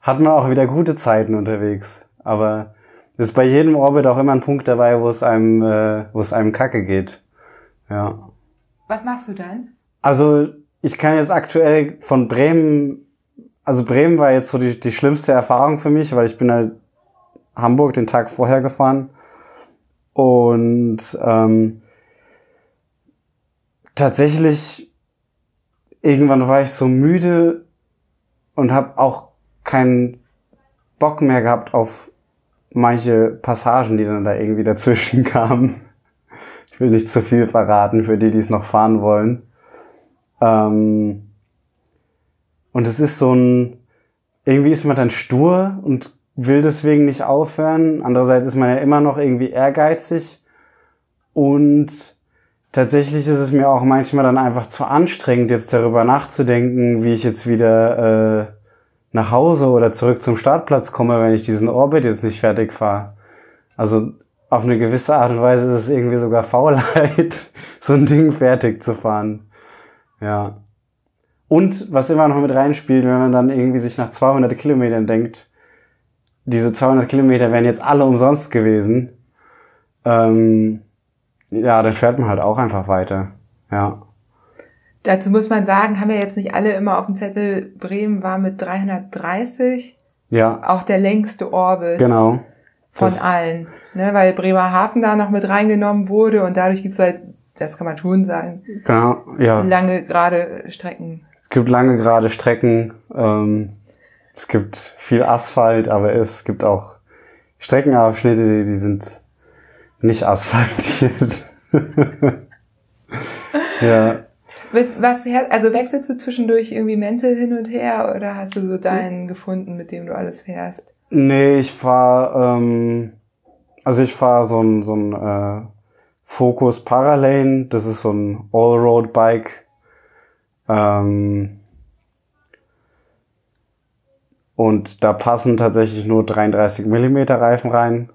hat man auch wieder gute Zeiten unterwegs. Aber es ist bei jedem Orbit auch immer ein Punkt dabei, wo es einem, äh, wo es einem kacke geht. Ja. Was machst du dann? Also ich kann jetzt aktuell von Bremen, also Bremen war jetzt so die, die schlimmste Erfahrung für mich, weil ich bin halt Hamburg den Tag vorher gefahren und ähm, tatsächlich irgendwann war ich so müde und habe auch keinen Bock mehr gehabt auf manche Passagen, die dann da irgendwie dazwischen kamen. Ich will nicht zu viel verraten für die, die es noch fahren wollen. Ähm, und es ist so ein, irgendwie ist man dann stur und will deswegen nicht aufhören. Andererseits ist man ja immer noch irgendwie ehrgeizig. Und tatsächlich ist es mir auch manchmal dann einfach zu anstrengend, jetzt darüber nachzudenken, wie ich jetzt wieder äh, nach Hause oder zurück zum Startplatz komme, wenn ich diesen Orbit jetzt nicht fertig fahre. Also auf eine gewisse Art und Weise ist es irgendwie sogar Faulheit, so ein Ding fertig zu fahren. Ja. Und was immer noch mit reinspielt, wenn man dann irgendwie sich nach 200 Kilometern denkt, diese 200 Kilometer wären jetzt alle umsonst gewesen, ähm, ja, dann fährt man halt auch einfach weiter. Ja. Dazu muss man sagen, haben ja jetzt nicht alle immer auf dem Zettel, Bremen war mit 330 Ja, auch der längste Orbit. genau. von Das- allen. Ne? Weil Bremerhaven da noch mit reingenommen wurde und dadurch gibt's halt, das kann man schon sagen, Genau, ja. lange gerade Strecken. Es gibt lange gerade Strecken, ähm, es gibt viel Asphalt, aber es gibt auch Streckenabschnitte, die, sind nicht asphaltiert. ja. Was, also wechselst du zwischendurch irgendwie mental hin und her oder hast du so deinen gefunden, mit dem du alles fährst? Nee, ich fahr, ähm, also ich fahr so ein, so ein äh, Focus Paralane, das ist so ein Allroad-Bike. Ähm, und da passen tatsächlich nur 33 Millimeter Reifen rein.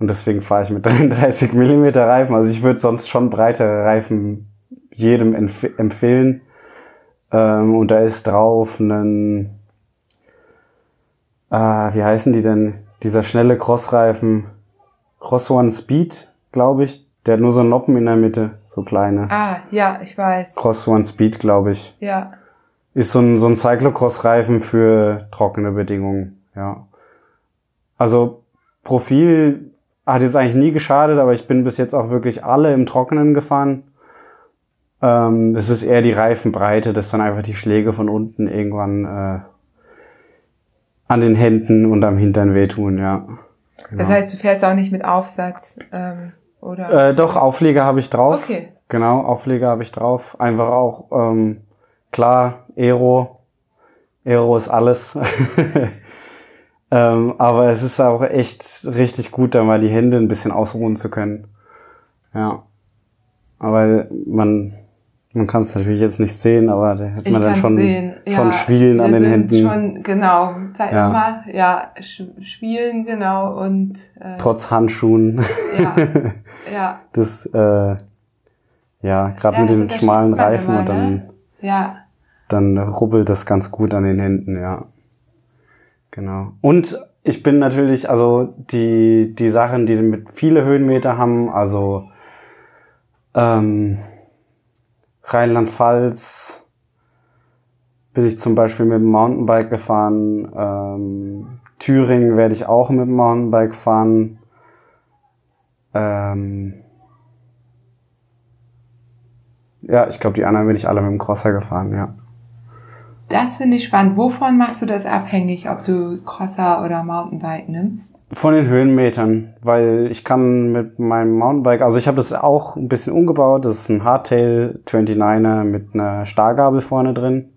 Und deswegen fahre ich mit 33 Millimeter Reifen. Also ich würde sonst schon breitere Reifen jedem empf empfehlen. Ähm, und da ist drauf ein Ah, wie heißen die denn? Dieser schnelle Crossreifen. Cross One Speed, glaube ich. Der hat nur so Noppen in der Mitte, so kleine. Ah, ja, ich weiß. Cross One Speed, glaube ich. Ja. Ist so ein, so ein Cyclocross-Reifen für trockene Bedingungen, ja. Also, Profil hat jetzt eigentlich nie geschadet, aber ich bin bis jetzt auch wirklich alle im Trockenen gefahren. Ähm, es ist eher die Reifenbreite, dass dann einfach die Schläge von unten irgendwann äh, an den Händen und am Hintern wehtun, ja. Das heißt, du fährst auch nicht mit Aufsatz, ähm, oder? Äh, doch, Aufleger habe ich drauf. Okay. Genau, Aufleger habe ich drauf. Einfach auch, ähm, klar, Aero. Aero ist alles. ähm, aber es ist auch echt richtig gut, da mal die Hände ein bisschen ausruhen zu können. Ja. Aber man, man kann es natürlich jetzt nicht sehen, aber da hat Ich man dann schon, sehen. schon Ja, Schwielen an den Händen. Schon, genau. Zeig Ja. mal. Ja, sch Schwielen, genau. Und äh, Trotz Handschuhen. ja, ja, Das, äh, ja, gerade Ja, mit den schmalen Reifen immer, und dann. ne? ja. dann rubbelt das ganz gut an den Händen, ja. Genau. Und ich bin natürlich, also die, die Sachen, die mit viele Höhenmeter haben, also ähm, Rheinland-Pfalz bin ich zum Beispiel mit dem Mountainbike gefahren, ähm, Thüringen werde ich auch mit dem Mountainbike fahren. Ähm, ja, ich glaube, die anderen bin ich alle mit dem Crosser gefahren, ja. Das finde ich spannend. Wovon machst du das abhängig, ob du Crosser oder Mountainbike nimmst? Von den Höhenmetern, weil ich kann mit meinem Mountainbike, also ich habe das auch ein bisschen umgebaut, das ist ein Hardtail 29er mit einer Stargabel vorne drin.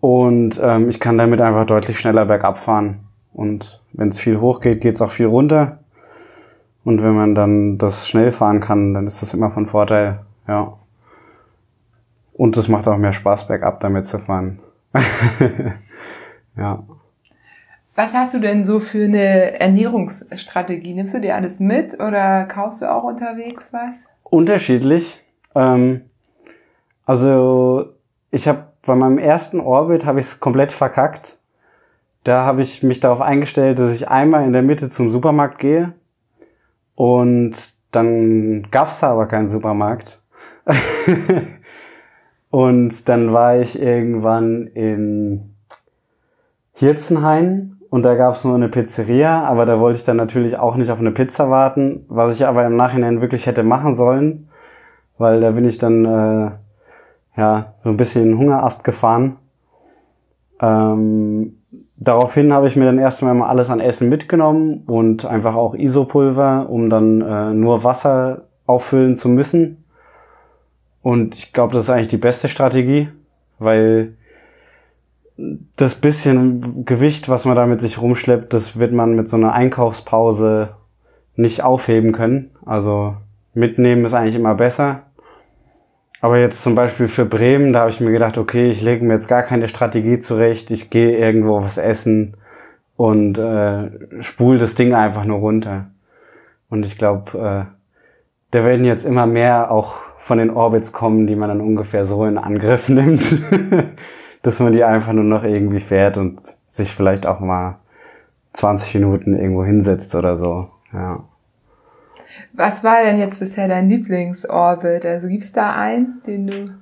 Und ähm, ich kann damit einfach deutlich schneller bergab fahren. Und wenn es viel hoch geht, geht es auch viel runter. Und wenn man dann das schnell fahren kann, dann ist das immer von Vorteil, ja. Und es macht auch mehr Spaß, bergab damit zu fahren. ja. Was hast du denn so für eine Ernährungsstrategie? Nimmst du dir alles mit oder kaufst du auch unterwegs was? unterschiedlich. Ähm, also ich habe bei meinem ersten Orbit habe ich es komplett verkackt. Da habe ich mich darauf eingestellt, dass ich einmal in der Mitte zum Supermarkt gehe und dann gab's da aber keinen Supermarkt. und dann war ich irgendwann in Hirzenhain und da gab's nur eine Pizzeria, aber da wollte ich dann natürlich auch nicht auf eine Pizza warten, was ich aber im Nachhinein wirklich hätte machen sollen, weil da bin ich dann äh, ja so ein bisschen in den Hungerast gefahren. Ähm, daraufhin habe ich mir dann erstmal mal alles an Essen mitgenommen und einfach auch Isopulver, um dann äh, nur Wasser auffüllen zu müssen. Und ich glaube, das ist eigentlich die beste Strategie, weil das bisschen Gewicht, was man da mit sich rumschleppt, das wird man mit so einer Einkaufspause nicht aufheben können. Also mitnehmen ist eigentlich immer besser. Aber jetzt zum Beispiel für Bremen, da habe ich mir gedacht, okay, ich lege mir jetzt gar keine Strategie zurecht, ich gehe irgendwo was essen und äh, spul das Ding einfach nur runter. Und ich glaube, äh, da werden jetzt immer mehr auch von den Orbits kommen, die man dann ungefähr so in Angriff nimmt, dass man die einfach nur noch irgendwie fährt und sich vielleicht auch mal 20 Minuten irgendwo hinsetzt oder so. Ja. Was war denn jetzt bisher dein Lieblingsorbit? Also gibt's da einen, den du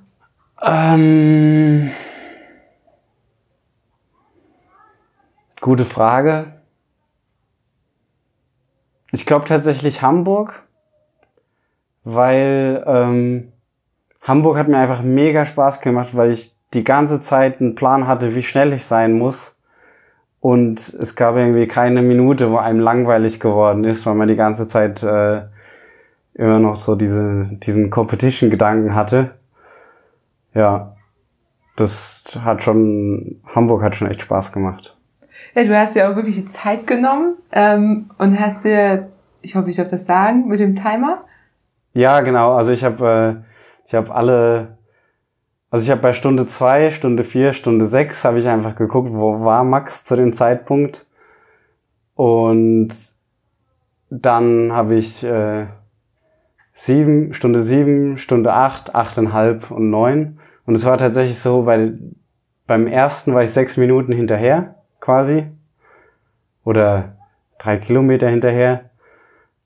Ähm, gute Frage. ich glaube tatsächlich Hamburg, weil ähm, Hamburg hat mir einfach mega Spaß gemacht, weil ich die ganze Zeit einen Plan hatte, wie schnell ich sein muss. Und es gab irgendwie keine Minute, wo einem langweilig geworden ist, weil man die ganze Zeit äh, immer noch so diese, diesen Competition-Gedanken hatte. Ja, das hat schon, Hamburg hat schon echt Spaß gemacht. Ja, du hast ja auch wirklich die Zeit genommen ähm, und hast dir, ich hoffe, ich darf das sagen, mit dem Timer. Ja, genau. Also ich habe äh, ich habe alle, also ich habe bei Stunde zwei, Stunde vier, Stunde sechs habe ich einfach geguckt, wo war Max zu dem Zeitpunkt. Und dann habe ich äh, sieben, Stunde sieben, Stunde acht, achteinhalb und neun. Und es war tatsächlich so, weil beim ersten war ich sechs Minuten hinterher, quasi. Oder drei Kilometer hinterher.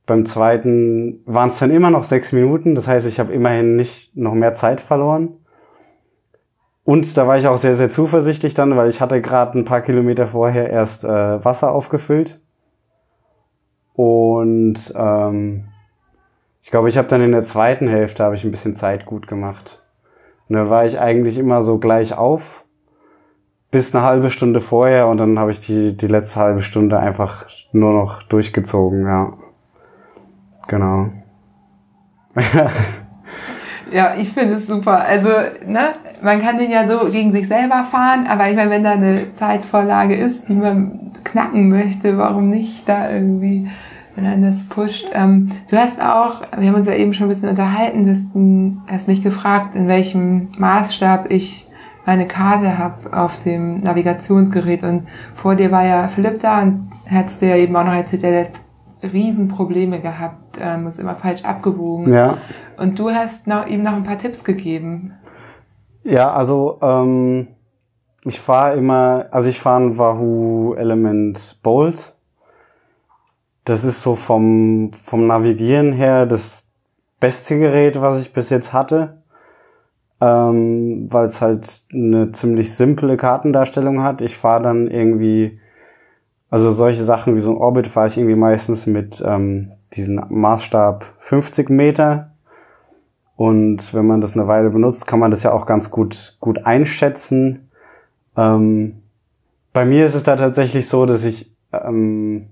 Beim zweiten waren es dann immer noch sechs Minuten. Das heißt, ich habe immerhin nicht noch mehr Zeit verloren. Und da war ich auch sehr, sehr zuversichtlich dann, weil ich hatte gerade ein paar Kilometer vorher erst äh, Wasser aufgefüllt. Und ähm, ich glaube, ich habe dann in der zweiten Hälfte habe ich ein bisschen Zeit gut gemacht. Und dann war ich eigentlich immer so gleich auf bis eine halbe Stunde vorher und dann habe ich die, die letzte halbe Stunde einfach nur noch durchgezogen, ja. Genau. ja, ich finde es super. Also, ne, man kann den ja so gegen sich selber fahren, aber ich meine, wenn da eine Zeitvorlage ist, die man knacken möchte, warum nicht da irgendwie, wenn man das pusht. Ähm, du hast auch, wir haben uns ja eben schon ein bisschen unterhalten, du hast, hast mich gefragt, in welchem Maßstab ich meine Karte habe auf dem Navigationsgerät und vor dir war ja Philipp da und hat's dir eben auch noch erzählt, der Riesenprobleme gehabt, ähm, ist immer falsch abgewogen. Ja. Und du hast noch, ihm noch ein paar Tipps gegeben. Ja, also ähm, ich fahre immer, also ich fahre ein Wahoo Element Bolt. Das ist so vom, vom Navigieren her das beste Gerät, was ich bis jetzt hatte. Ähm, weil es halt eine ziemlich simple Kartendarstellung hat. Ich fahre dann irgendwie also solche Sachen wie so ein Orbit fahre ich irgendwie meistens mit ähm, diesem Maßstab 50 Meter. Und wenn man das eine Weile benutzt, kann man das ja auch ganz gut, gut einschätzen. Ähm, bei mir ist es da tatsächlich so, dass ich ähm,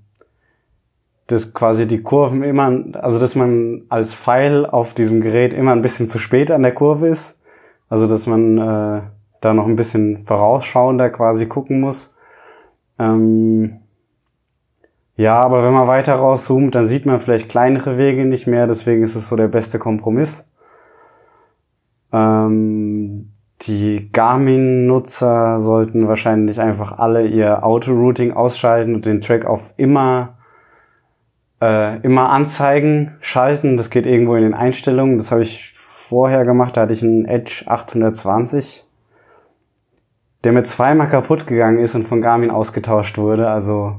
dass quasi die Kurven immer, also dass man als Pfeil auf diesem Gerät immer ein bisschen zu spät an der Kurve ist. Also dass man äh, da noch ein bisschen vorausschauender quasi gucken muss. Ähm, ja, aber wenn man weiter rauszoomt, dann sieht man vielleicht kleinere Wege nicht mehr, deswegen ist es so der beste Kompromiss. Ähm, die Garmin-Nutzer sollten wahrscheinlich einfach alle ihr Auto-Routing ausschalten und den Track auf immer, äh, immer anzeigen schalten. Das geht irgendwo in den Einstellungen. Das habe ich vorher gemacht, da hatte ich einen Edge 820, der mir zweimal kaputt gegangen ist und von Garmin ausgetauscht wurde. Also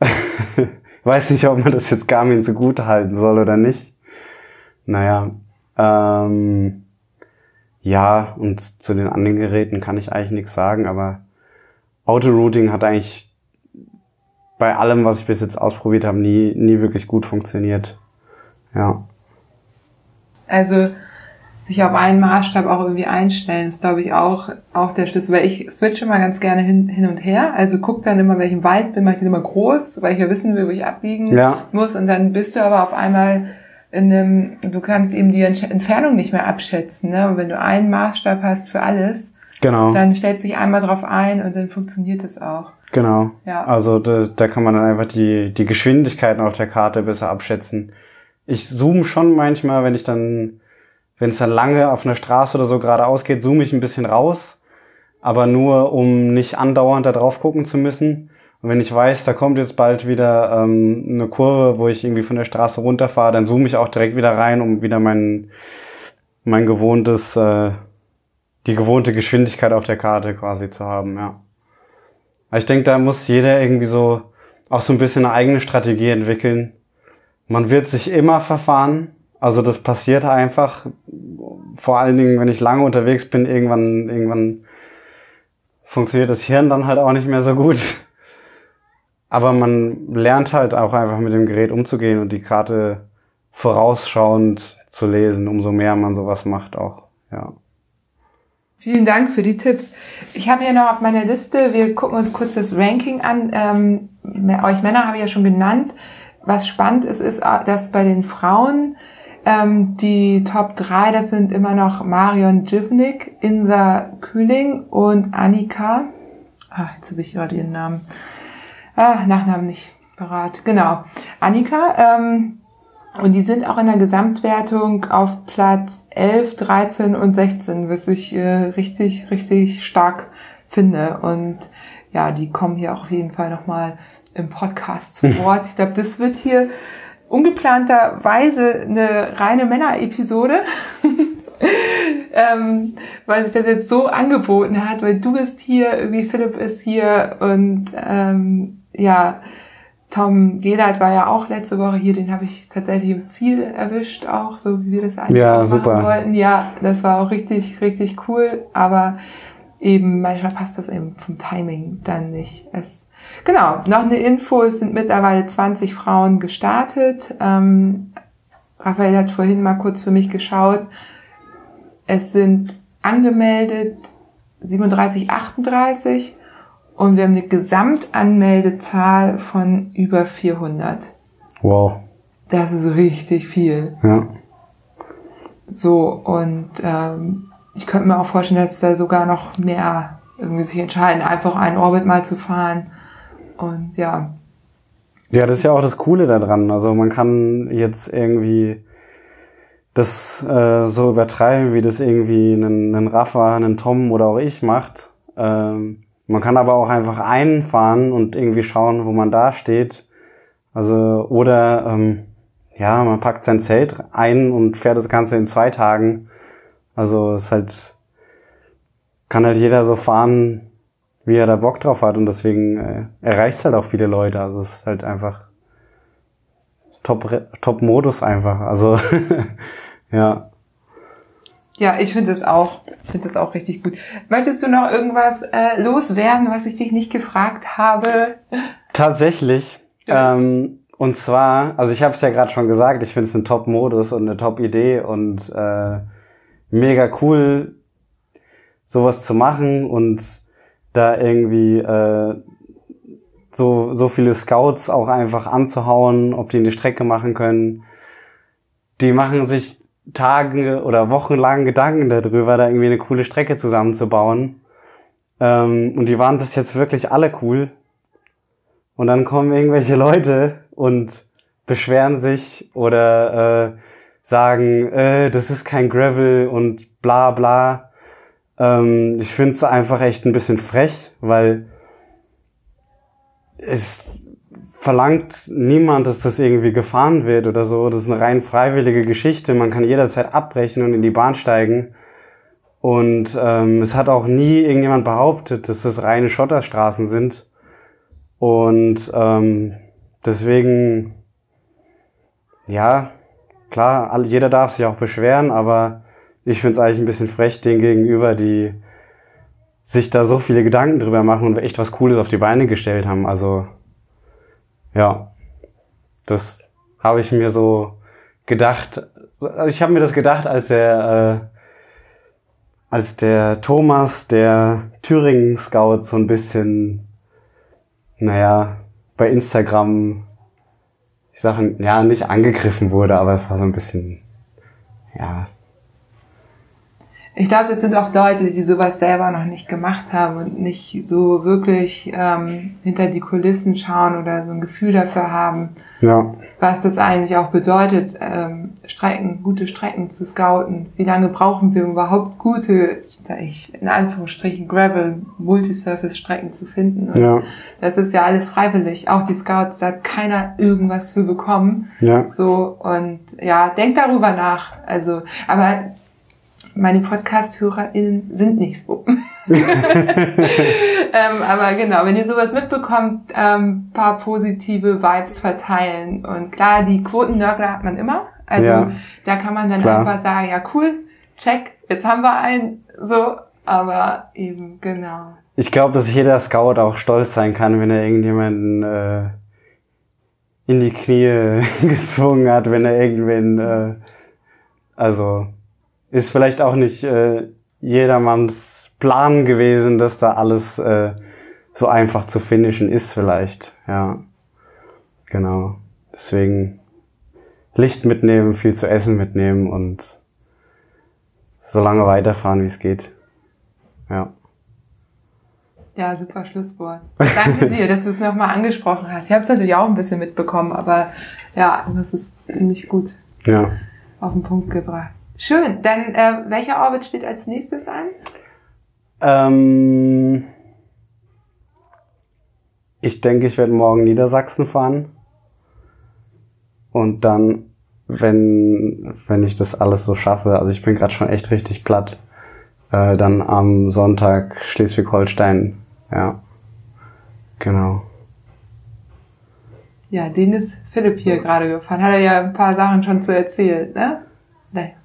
Weiß nicht, ob man das jetzt Garmin so gut halten soll oder nicht. Naja, ähm, ja, und zu den anderen Geräten kann ich eigentlich nichts sagen, aber Autorouting hat eigentlich bei allem, was ich bis jetzt ausprobiert habe, nie, nie wirklich gut funktioniert. Ja. Also sich auf einen Maßstab auch irgendwie einstellen, ist glaube ich auch, auch der Schlüssel, weil ich switche mal ganz gerne hin, hin und her, also guck dann immer, welchen Wald bin, mache ich den immer groß, weil ich ja wissen will, wo ich abbiegen ja. muss und dann bist du aber auf einmal in einem, du kannst eben die Entfernung nicht mehr abschätzen, ne? Und wenn du einen Maßstab hast für alles, genau. dann stellst du dich einmal drauf ein und dann funktioniert es auch. Genau. Ja. Also da, da kann man dann einfach die, die Geschwindigkeiten auf der Karte besser abschätzen. Ich zoome schon manchmal, wenn ich dann wenn es dann lange auf einer Straße oder so geradeaus geht, zoome ich ein bisschen raus, aber nur, um nicht andauernd da drauf gucken zu müssen. Und wenn ich weiß, da kommt jetzt bald wieder ähm, eine Kurve, wo ich irgendwie von der Straße runterfahre, dann zoome ich auch direkt wieder rein, um wieder mein, mein gewohntes, äh, die gewohnte Geschwindigkeit auf der Karte quasi zu haben, ja. Ich denke, da muss jeder irgendwie so auch so ein bisschen eine eigene Strategie entwickeln. Man wird sich immer verfahren, also das passiert einfach. Vor allen Dingen, wenn ich lange unterwegs bin, irgendwann, irgendwann funktioniert das Hirn dann halt auch nicht mehr so gut. aber man lernt halt auch einfach mit dem Gerät umzugehen und die Karte vorausschauend zu lesen, umso mehr man sowas macht auch, ja. Vielen Dank für die Tipps. Ich habe hier noch auf meiner Liste, wir gucken uns kurz das Ranking an. Ähm, euch Männer habe ich ja schon genannt. Was spannend ist, ist, dass bei den Frauen ähm, die Top 3, das sind immer noch Marion Jivnik, Insa Kühling und Annika. Ah, jetzt habe ich gerade ihren Namen. Ah, Nachnamen nicht parat. Genau. Annika. Ähm, und die sind auch in der Gesamtwertung auf Platz 11, 13 und 16, was ich äh, richtig, richtig stark finde. Und ja, die kommen hier auch auf jeden Fall nochmal im Podcast zu Wort. Ich glaube, das wird hier ungeplanterweise eine reine Männer-Episode. ähm, weil sich das jetzt so angeboten hat, weil du bist hier, irgendwie Philipp ist hier und ähm, ja, Tom Gedert war ja auch letzte Woche hier, den habe ich tatsächlich im Ziel erwischt, auch so wie wir das eigentlich ja, machen super. wollten. Ja, das war auch richtig, richtig cool, aber eben manchmal passt das eben vom Timing dann nicht. Es, genau, noch eine Info, es sind mittlerweile 20 Frauen gestartet. Ähm, Raphael hat vorhin mal kurz für mich geschaut. Es sind angemeldet 37, 38 und wir haben eine Gesamtanmeldezahl von über 400. Wow. Das ist richtig viel. Ja. So, und ähm, ich könnte mir auch vorstellen, dass da sogar noch mehr irgendwie sich entscheiden, einfach einen Orbit mal zu fahren. Und ja. Ja, das ist ja auch das Coole daran. Also man kann jetzt irgendwie das äh, so übertreiben, wie das irgendwie einen, einen Rafa, einen Tom oder auch ich macht. Ähm, man kann aber auch einfach einfahren und irgendwie schauen, wo man da steht. Also, oder ähm, ja, man packt sein Zelt ein und fährt das Ganze in zwei Tagen. Also es ist halt, kann halt jeder so fahren, wie er da Bock drauf hat und deswegen äh, erreicht es halt auch viele Leute. Also es ist halt einfach Top, Top-Modus einfach. Also ja. Ja, ich finde es auch, finde es auch richtig gut. Möchtest du noch irgendwas äh, loswerden, was ich dich nicht gefragt habe? Tatsächlich. Ja. Ähm, und zwar, also ich habe es ja gerade schon gesagt, ich finde es ein Top-Modus und eine Top-Idee und äh, mega cool, sowas zu machen und da irgendwie äh, so, so viele Scouts auch einfach anzuhauen, ob die eine Strecke machen können. Die machen sich Tage oder Wochen lang Gedanken darüber, da irgendwie eine coole Strecke zusammenzubauen. Ähm, und die waren bis jetzt wirklich alle cool. Und dann kommen irgendwelche Leute und beschweren sich oder äh, sagen, äh, das ist kein Gravel und bla bla. Ähm, ich finde es einfach echt ein bisschen frech, weil es verlangt niemand, dass das irgendwie gefahren wird oder so. Das ist eine rein freiwillige Geschichte. Man kann jederzeit abbrechen und in die Bahn steigen. Und ähm, es hat auch nie irgendjemand behauptet, dass das reine Schotterstraßen sind. Und ähm, deswegen, ja, klar, jeder darf sich auch beschweren, aber ich finde es eigentlich ein bisschen frech den gegenüber, die sich da so viele Gedanken drüber machen und echt was Cooles auf die Beine gestellt haben. Also ja, das habe ich mir so gedacht. Ich habe mir das gedacht, als der, äh, als der Thomas, der Thüringen Scout, so ein bisschen, naja, bei Instagram, ich sage, ja, nicht angegriffen wurde, aber es war so ein bisschen, ja, ich glaube, es sind auch Leute, die sowas selber noch nicht gemacht haben und nicht so wirklich ähm, hinter die Kulissen schauen oder so ein Gefühl dafür haben, ja. was das eigentlich auch bedeutet, ähm, Strecken, gute Strecken zu scouten. Wie lange brauchen wir überhaupt gute, ich, in Anführungsstrichen Gravel, Multisurface-Strecken zu finden? Und ja. Das ist ja alles freiwillig. Auch die Scouts, da hat keiner irgendwas für bekommen. Ja. So und ja, denkt darüber nach. Also, aber meine Podcast-HörerInnen sind nicht so. ähm, aber genau, wenn ihr sowas mitbekommt, ähm, paar positive Vibes verteilen. Und klar, die Quotennörgler hat man immer. Also Ja. da kann man dann Klar. einfach sagen, ja cool, check, jetzt haben wir einen, so. Aber eben, genau. Ich glaube, dass jeder Scout auch stolz sein kann, wenn er irgendjemanden äh, in die Knie gezwungen hat, wenn er irgendwen, äh, also ist vielleicht auch nicht äh, jedermanns Plan gewesen, dass da alles äh, so einfach zu finishen ist vielleicht, ja. Genau. Deswegen Licht mitnehmen, viel zu essen mitnehmen und so lange weiterfahren, wie es geht. Ja. Ja, super Schlusswort. Danke dir, dass du es nochmal angesprochen hast. Ich habe es natürlich auch ein bisschen mitbekommen, aber ja, hast es ziemlich gut Ja. auf den Punkt gebracht. Schön. Dann, äh, welcher Orbit steht als nächstes an? Ähm, ich denke, ich werde morgen Niedersachsen fahren. Und dann, wenn, wenn ich das alles so schaffe, also ich bin gerade schon echt richtig platt, äh, dann am Sonntag Schleswig-Holstein. Ja. Genau. Ja, den ist Philipp hier gerade gefahren. Hat er ja ein paar Sachen schon zu erzählt, ne? Nee.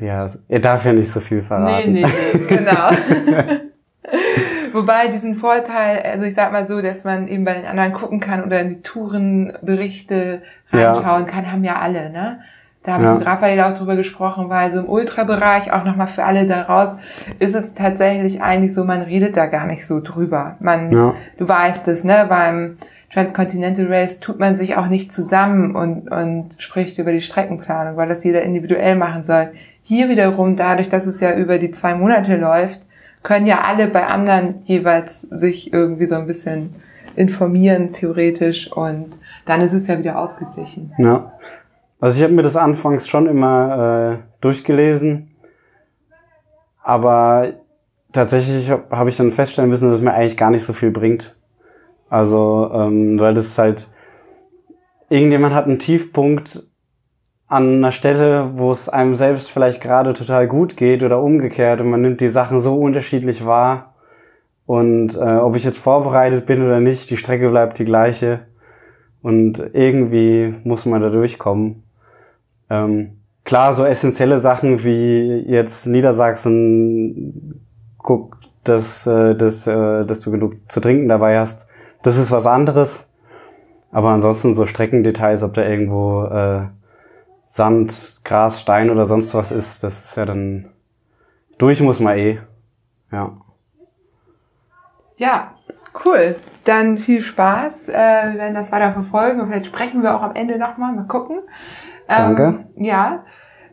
Ja, er darf ja nicht so viel Nee, verraten. nee, nee, genau. Wobei diesen Vorteil, also ich sag mal so, dass man eben bei den anderen gucken kann oder in die Tourenberichte Ja. reinschauen kann, haben ja alle, ne? Da habe Ja. ich mit Raphael auch drüber gesprochen, weil so im Ultrabereich, auch nochmal für alle daraus, ist es tatsächlich eigentlich so, man redet da gar nicht so drüber. Man, Ja. du weißt es, ne? Beim Transcontinental Race tut man sich auch nicht zusammen und, und spricht über die Streckenplanung, weil das jeder individuell machen soll. Hier wiederum, dadurch, dass es ja über die zwei Monate läuft, können ja alle bei anderen jeweils sich irgendwie so ein bisschen informieren, theoretisch, und dann ist es ja wieder ausgeglichen. Ja. Also ich habe mir das anfangs schon immer äh, durchgelesen, aber tatsächlich habe hab ich dann feststellen müssen, dass es mir eigentlich gar nicht so viel bringt. Also, ähm, weil das halt, irgendjemand hat einen Tiefpunkt an einer Stelle, wo es einem selbst vielleicht gerade total gut geht oder umgekehrt und man nimmt die Sachen so unterschiedlich wahr. Und äh, ob ich jetzt vorbereitet bin oder nicht, die Strecke bleibt die gleiche. Und irgendwie muss man da durchkommen. Ähm, klar, so essentielle Sachen wie jetzt Niedersachsen, guck, dass, äh, dass, äh, dass du genug zu trinken dabei hast. Das ist was anderes. Aber ansonsten so Streckendetails, ob da irgendwo äh, Sand, Gras, Stein oder sonst was ist, das ist ja dann durch muss man eh. Ja. Ja, cool. Dann viel Spaß. Äh, wir werden das weiter verfolgen und vielleicht sprechen wir auch am Ende nochmal. Mal gucken. Ähm, Danke. Ja.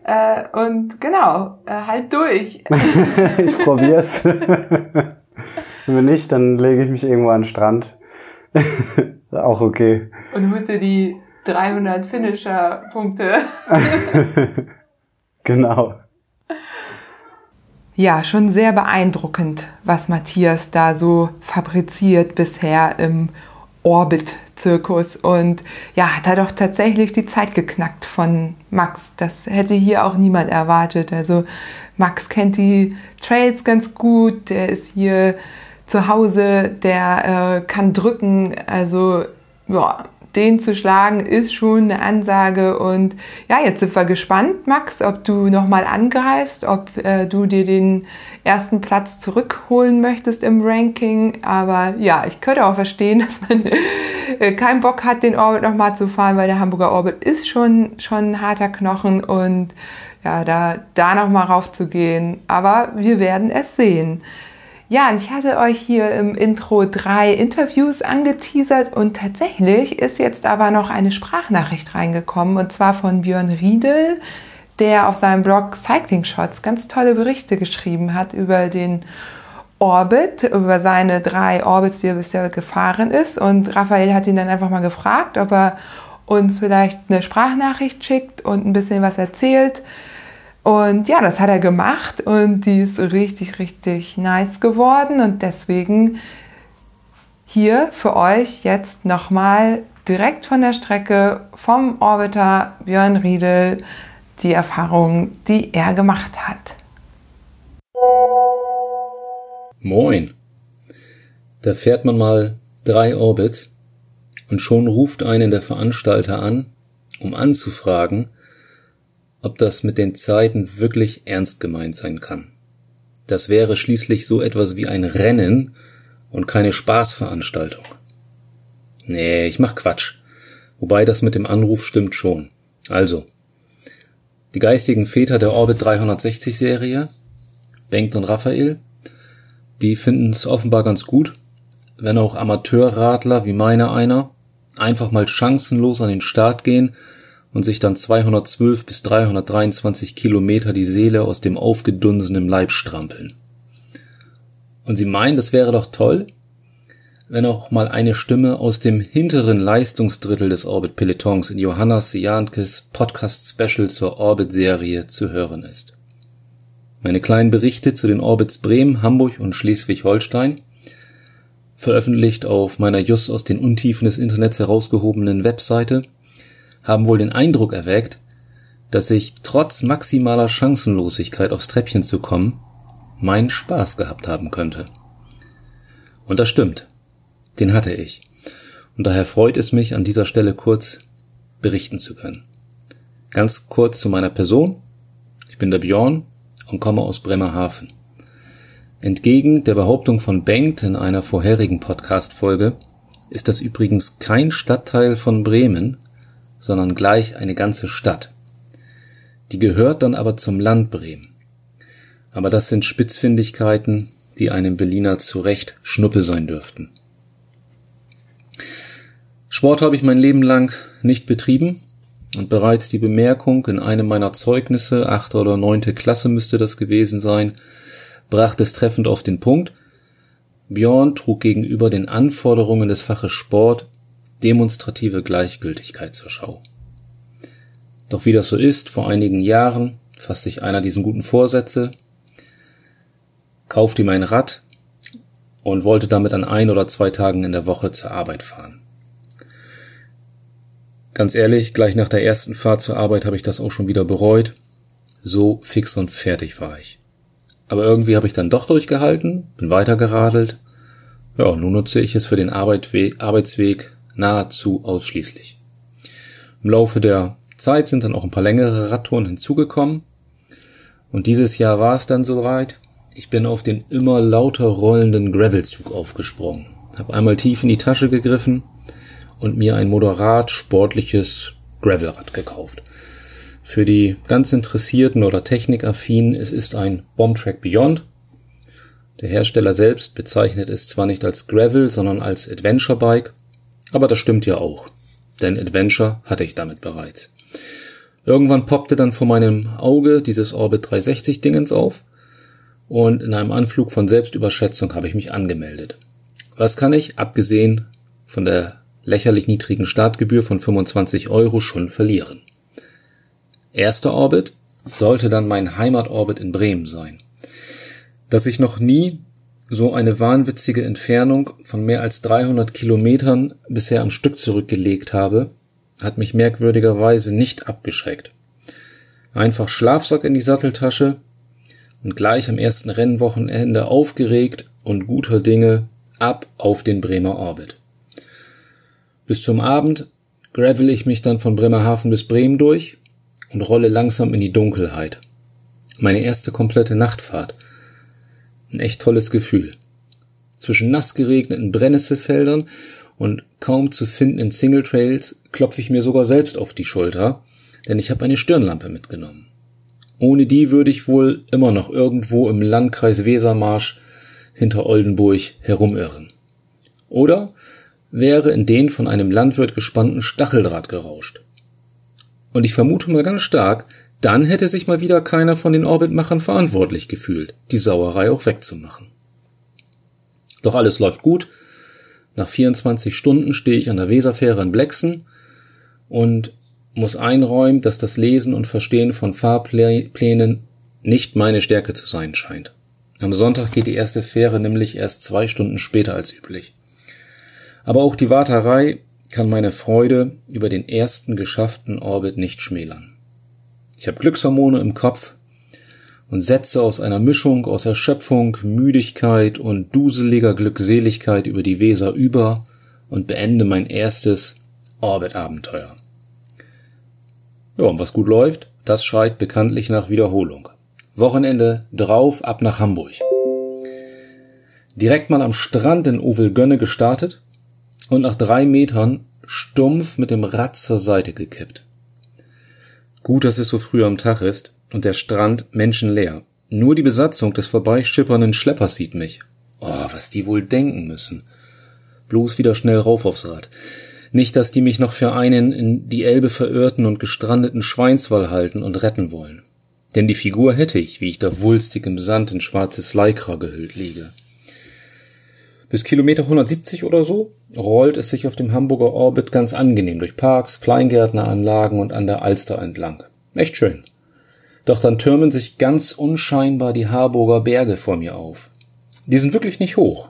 Äh, und genau, äh, halt durch. ich probier's. Wenn nicht, dann lege ich mich irgendwo an den Strand. Auch okay. und holst dir die 300 Finisher-Punkte. Genau. Ja, schon sehr beeindruckend, was Matthias da so fabriziert bisher im Orbit-Zirkus. Und ja, hat er doch tatsächlich die Zeit geknackt von Max. Das hätte hier auch niemand erwartet. Also Max kennt die Trails ganz gut, der ist hier zu Hause, der äh, kann drücken. Also ja, den zu schlagen ist schon eine Ansage. Und ja, jetzt sind wir gespannt, Max, ob du nochmal angreifst, ob äh, du dir den ersten Platz zurückholen möchtest im Ranking. Aber ja, ich könnte auch verstehen, dass man äh, keinen Bock hat, den Orbit nochmal zu fahren, weil der Hamburger Orbit ist schon, schon ein harter Knochen und ja, da, da nochmal raufzugehen. Aber wir werden es sehen. Ja, und ich hatte euch hier im Intro drei Interviews angeteasert und tatsächlich ist jetzt aber noch eine Sprachnachricht reingekommen und zwar von Björn Riedel, der auf seinem Blog Cycling Shots ganz tolle Berichte geschrieben hat über den Orbit, über seine drei Orbits, die er bisher gefahren ist. Und Raphael hat ihn dann einfach mal gefragt, ob er uns vielleicht eine Sprachnachricht schickt und ein bisschen was erzählt. Und ja, das hat er gemacht und die ist richtig, richtig nice geworden. Und deswegen hier für euch jetzt nochmal direkt von der Strecke vom Orbiter Björn Riedel die Erfahrung, die er gemacht hat. Moin. Da fährt man mal drei Orbits und schon ruft einen der Veranstalter an, um anzufragen, ob das mit den Zeiten wirklich ernst gemeint sein kann. Das wäre schließlich so etwas wie ein Rennen und keine Spaßveranstaltung. Nee, ich mach Quatsch. Wobei das mit dem Anruf stimmt schon. Also, die geistigen Väter der Orbit 360 Serie, Bengt und Raphael, die finden es offenbar ganz gut, wenn auch Amateurradler wie meiner einer einfach mal chancenlos an den Start gehen und sich dann 212 bis 323 Kilometer die Seele aus dem aufgedunsenen Leib strampeln. Und sie meinen, das wäre doch toll, wenn auch mal eine Stimme aus dem hinteren Leistungsdrittel des Orbit Pelotons in Johannas Jankes Podcast Special zur Orbit Serie zu hören ist. Meine kleinen Berichte zu den Orbits Bremen, Hamburg und Schleswig-Holstein, veröffentlicht auf meiner just aus den Untiefen des Internets herausgehobenen Webseite, haben wohl den Eindruck erweckt, dass ich trotz maximaler Chancenlosigkeit aufs Treppchen zu kommen, meinen Spaß gehabt haben könnte. Und das stimmt. Den hatte ich. Und daher freut es mich, an dieser Stelle kurz berichten zu können. Ganz kurz zu meiner Person. Ich bin der Björn und komme aus Bremerhaven. Entgegen der Behauptung von Bengt in einer vorherigen Podcast-Folge ist das übrigens kein Stadtteil von Bremen, sondern gleich eine ganze Stadt. Die gehört dann aber zum Land Bremen. Aber das sind Spitzfindigkeiten, die einem Berliner zu Recht Schnuppe sein dürften. Sport habe ich mein Leben lang nicht betrieben und bereits die Bemerkung in einem meiner Zeugnisse, achte oder neunte Klasse müsste das gewesen sein, brachte es treffend auf den Punkt. Björn trug gegenüber den Anforderungen des Faches Sport demonstrative Gleichgültigkeit zur Schau. Doch wie das so ist, vor einigen Jahren fasste sich einer diesen guten Vorsätze, kaufte ihm ein Rad und wollte damit an ein oder zwei Tagen in der Woche zur Arbeit fahren. Ganz ehrlich, gleich nach der ersten Fahrt zur Arbeit habe ich das auch schon wieder bereut. So fix und fertig war ich. Aber irgendwie habe ich dann doch durchgehalten, bin weitergeradelt. Ja, nun nutze ich es für den Arbeitsweg nahezu ausschließlich. Im Laufe der Zeit sind dann auch ein paar längere Radtouren hinzugekommen. Und dieses Jahr war es dann soweit. Ich bin auf den immer lauter rollenden Gravelzug aufgesprungen, habe einmal tief in die Tasche gegriffen und mir ein moderat sportliches Gravelrad gekauft. Für die ganz Interessierten oder Technikaffinen, es ist ein Bombtrack Beyond. Der Hersteller selbst bezeichnet es zwar nicht als Gravel, sondern als Adventure Bike, aber das stimmt ja auch, denn Adventure hatte ich damit bereits. Irgendwann poppte dann vor meinem Auge dieses Orbit 360 Dingens auf und in einem Anflug von Selbstüberschätzung habe ich mich angemeldet. Was kann ich, abgesehen von der lächerlich niedrigen Startgebühr von 25 Euro schon verlieren. Erster Orbit sollte dann mein Heimatorbit in Bremen sein. Dass ich noch nie so eine wahnwitzige Entfernung von mehr als 300 Kilometern bisher am Stück zurückgelegt habe, hat mich merkwürdigerweise nicht abgeschreckt. Einfach Schlafsack in die Satteltasche und gleich am ersten Rennwochenende aufgeregt und guter Dinge ab auf den Bremer Orbit. Bis zum Abend gravel ich mich dann von Bremerhaven bis Bremen durch und rolle langsam in die Dunkelheit. Meine erste komplette Nachtfahrt. Ein echt tolles Gefühl. Zwischen nass geregneten Brennnesselfeldern und kaum zu findenden Singletrails klopfe ich mir sogar selbst auf die Schulter, denn ich habe eine Stirnlampe mitgenommen. Ohne die würde ich wohl immer noch irgendwo im Landkreis Wesermarsch hinter Oldenburg herumirren. Oder wäre in den von einem Landwirt gespannten Stacheldraht gerauscht. Und ich vermute mal ganz stark, dann hätte sich mal wieder keiner von den Orbitmachern verantwortlich gefühlt, die Sauerei auch wegzumachen. Doch alles läuft gut. Nach 24 Stunden stehe ich an der Weserfähre in Blexen und muss einräumen, dass das Lesen und Verstehen von Fahrplänen nicht meine Stärke zu sein scheint. Am Sonntag geht die erste Fähre nämlich erst zwei Stunden später als üblich. Aber auch die Warterei kann meine Freude über den ersten geschafften Orbit nicht schmälern. Ich habe Glückshormone im Kopf und setze aus einer Mischung aus Erschöpfung, Müdigkeit und duseliger Glückseligkeit über die Weser über und beende mein erstes Orbit-Abenteuer. Ja, und was gut läuft, das schreit bekanntlich nach Wiederholung. Wochenende drauf ab nach Hamburg. Direkt mal am Strand in Ovelgönne gestartet und nach drei Metern stumpf mit dem Rad zur Seite gekippt. Gut, dass es so früh am Tag ist und der Strand menschenleer. Nur die Besatzung des vorbeischippernden Schleppers sieht mich. Oh, was die wohl denken müssen. Bloß wieder schnell rauf aufs Rad. Nicht, dass die mich noch für einen in die Elbe verirrten und gestrandeten Schweinswall halten und retten wollen. Denn die Figur hätte ich, wie ich da wulstig im Sand in schwarzes Leikra gehüllt liege. Bis Kilometer 170 oder so rollt es sich auf dem Hamburger Orbit ganz angenehm durch Parks, Kleingärtneranlagen und an der Alster entlang. Echt schön. Doch dann türmen sich ganz unscheinbar die Harburger Berge vor mir auf. Die sind wirklich nicht hoch,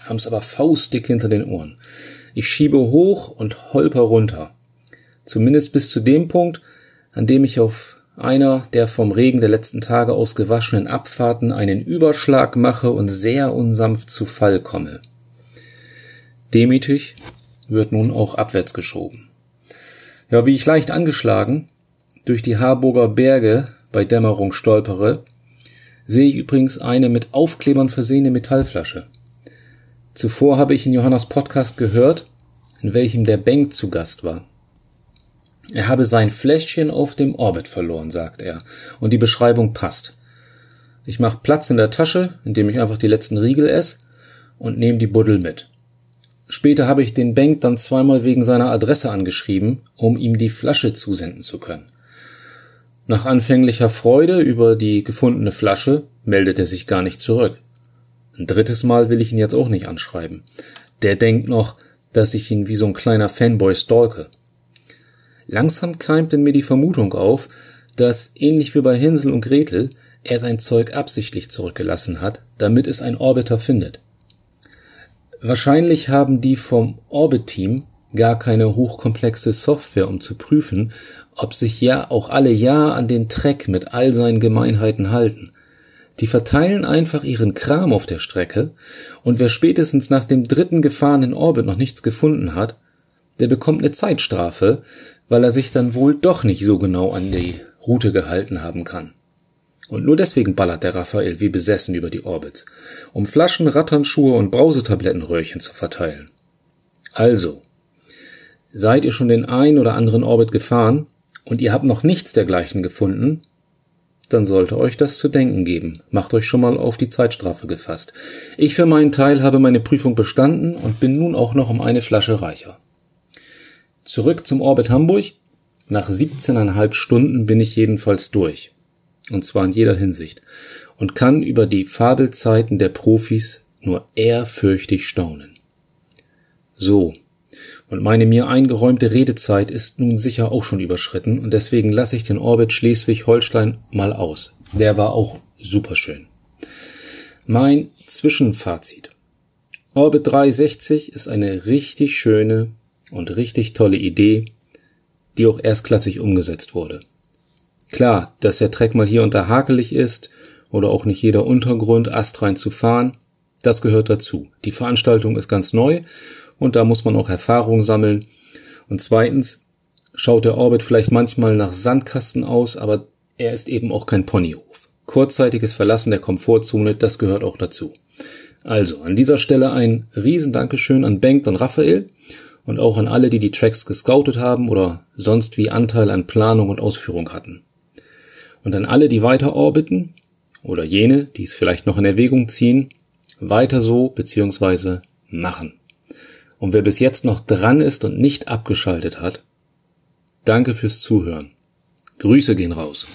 haben's aber faustdick hinter den Ohren. Ich schiebe hoch und holper runter. Zumindest bis zu dem Punkt, an dem ich auf einer der vom Regen der letzten Tage aus gewaschenen Abfahrten einen Überschlag mache und sehr unsanft zu Fall komme. Demütig wird nun auch abwärts geschoben. Ja, wie ich leicht angeschlagen durch die Harburger Berge bei Dämmerung stolpere, sehe ich übrigens eine mit Aufklebern versehene Metallflasche. Zuvor habe ich in Johannas Podcast gehört, in welchem der Bank zu Gast war. Er habe sein Fläschchen auf dem Orbit verloren, sagt er, und die Beschreibung passt. Ich mache Platz in der Tasche, indem ich einfach die letzten Riegel esse und nehme die Buddel mit. Später habe ich den Bank dann zweimal wegen seiner Adresse angeschrieben, um ihm die Flasche zusenden zu können. Nach anfänglicher Freude über die gefundene Flasche meldet er sich gar nicht zurück. Ein drittes Mal will ich ihn jetzt auch nicht anschreiben. Der denkt noch, dass ich ihn wie so ein kleiner Fanboy stalke. Langsam keimt in mir die Vermutung auf, dass, ähnlich wie bei Hänsel und Gretel, er sein Zeug absichtlich zurückgelassen hat, damit es ein Orbiter findet. Wahrscheinlich haben die vom Orbit-Team gar keine hochkomplexe Software, um zu prüfen, ob sich ja auch alle ja an den Track mit all seinen Gemeinheiten halten. Die verteilen einfach ihren Kram auf der Strecke und wer spätestens nach dem dritten gefahrenen Orbit noch nichts gefunden hat, der bekommt eine Zeitstrafe, weil er sich dann wohl doch nicht so genau an die Route gehalten haben kann. Und nur deswegen ballert der Raphael wie besessen über die Orbits, um Flaschen, Ratternschuhe und Brausetablettenröhrchen zu verteilen. Also, seid ihr schon den ein oder anderen Orbit gefahren und ihr habt noch nichts dergleichen gefunden, dann sollte euch das zu denken geben. Macht euch schon mal auf die Zeitstrafe gefasst. Ich für meinen Teil habe meine Prüfung bestanden und bin nun auch noch um eine Flasche reicher. Zurück zum Orbit Hamburg. Nach 17,5 Stunden bin ich jedenfalls durch. Und zwar in jeder Hinsicht. Und kann über die Fabelzeiten der Profis nur ehrfürchtig staunen. So, und meine mir eingeräumte Redezeit ist nun sicher auch schon überschritten und deswegen lasse ich den Orbit Schleswig-Holstein mal aus. Der war auch superschön. Mein Zwischenfazit. Orbit 360 ist eine richtig schöne und richtig tolle Idee, die auch erstklassig umgesetzt wurde. Klar, dass der Track mal hier und da hakelig ist oder auch nicht jeder Untergrund astrein zu fahren, das gehört dazu. Die Veranstaltung ist ganz neu und da muss man auch Erfahrung sammeln. Und zweitens schaut der Orbit vielleicht manchmal nach Sandkasten aus, aber er ist eben auch kein Ponyhof. Kurzzeitiges Verlassen der Komfortzone, das gehört auch dazu. Also, an dieser Stelle ein riesen Dankeschön an Bengt und Raphael und auch an alle, die die Tracks gescoutet haben oder sonst wie Anteil an Planung und Ausführung hatten. Und an alle, die weiter orbiten oder jene, die es vielleicht noch in Erwägung ziehen, weiter so bzw. machen. Und wer bis jetzt noch dran ist und nicht abgeschaltet hat, danke fürs Zuhören. Grüße gehen raus.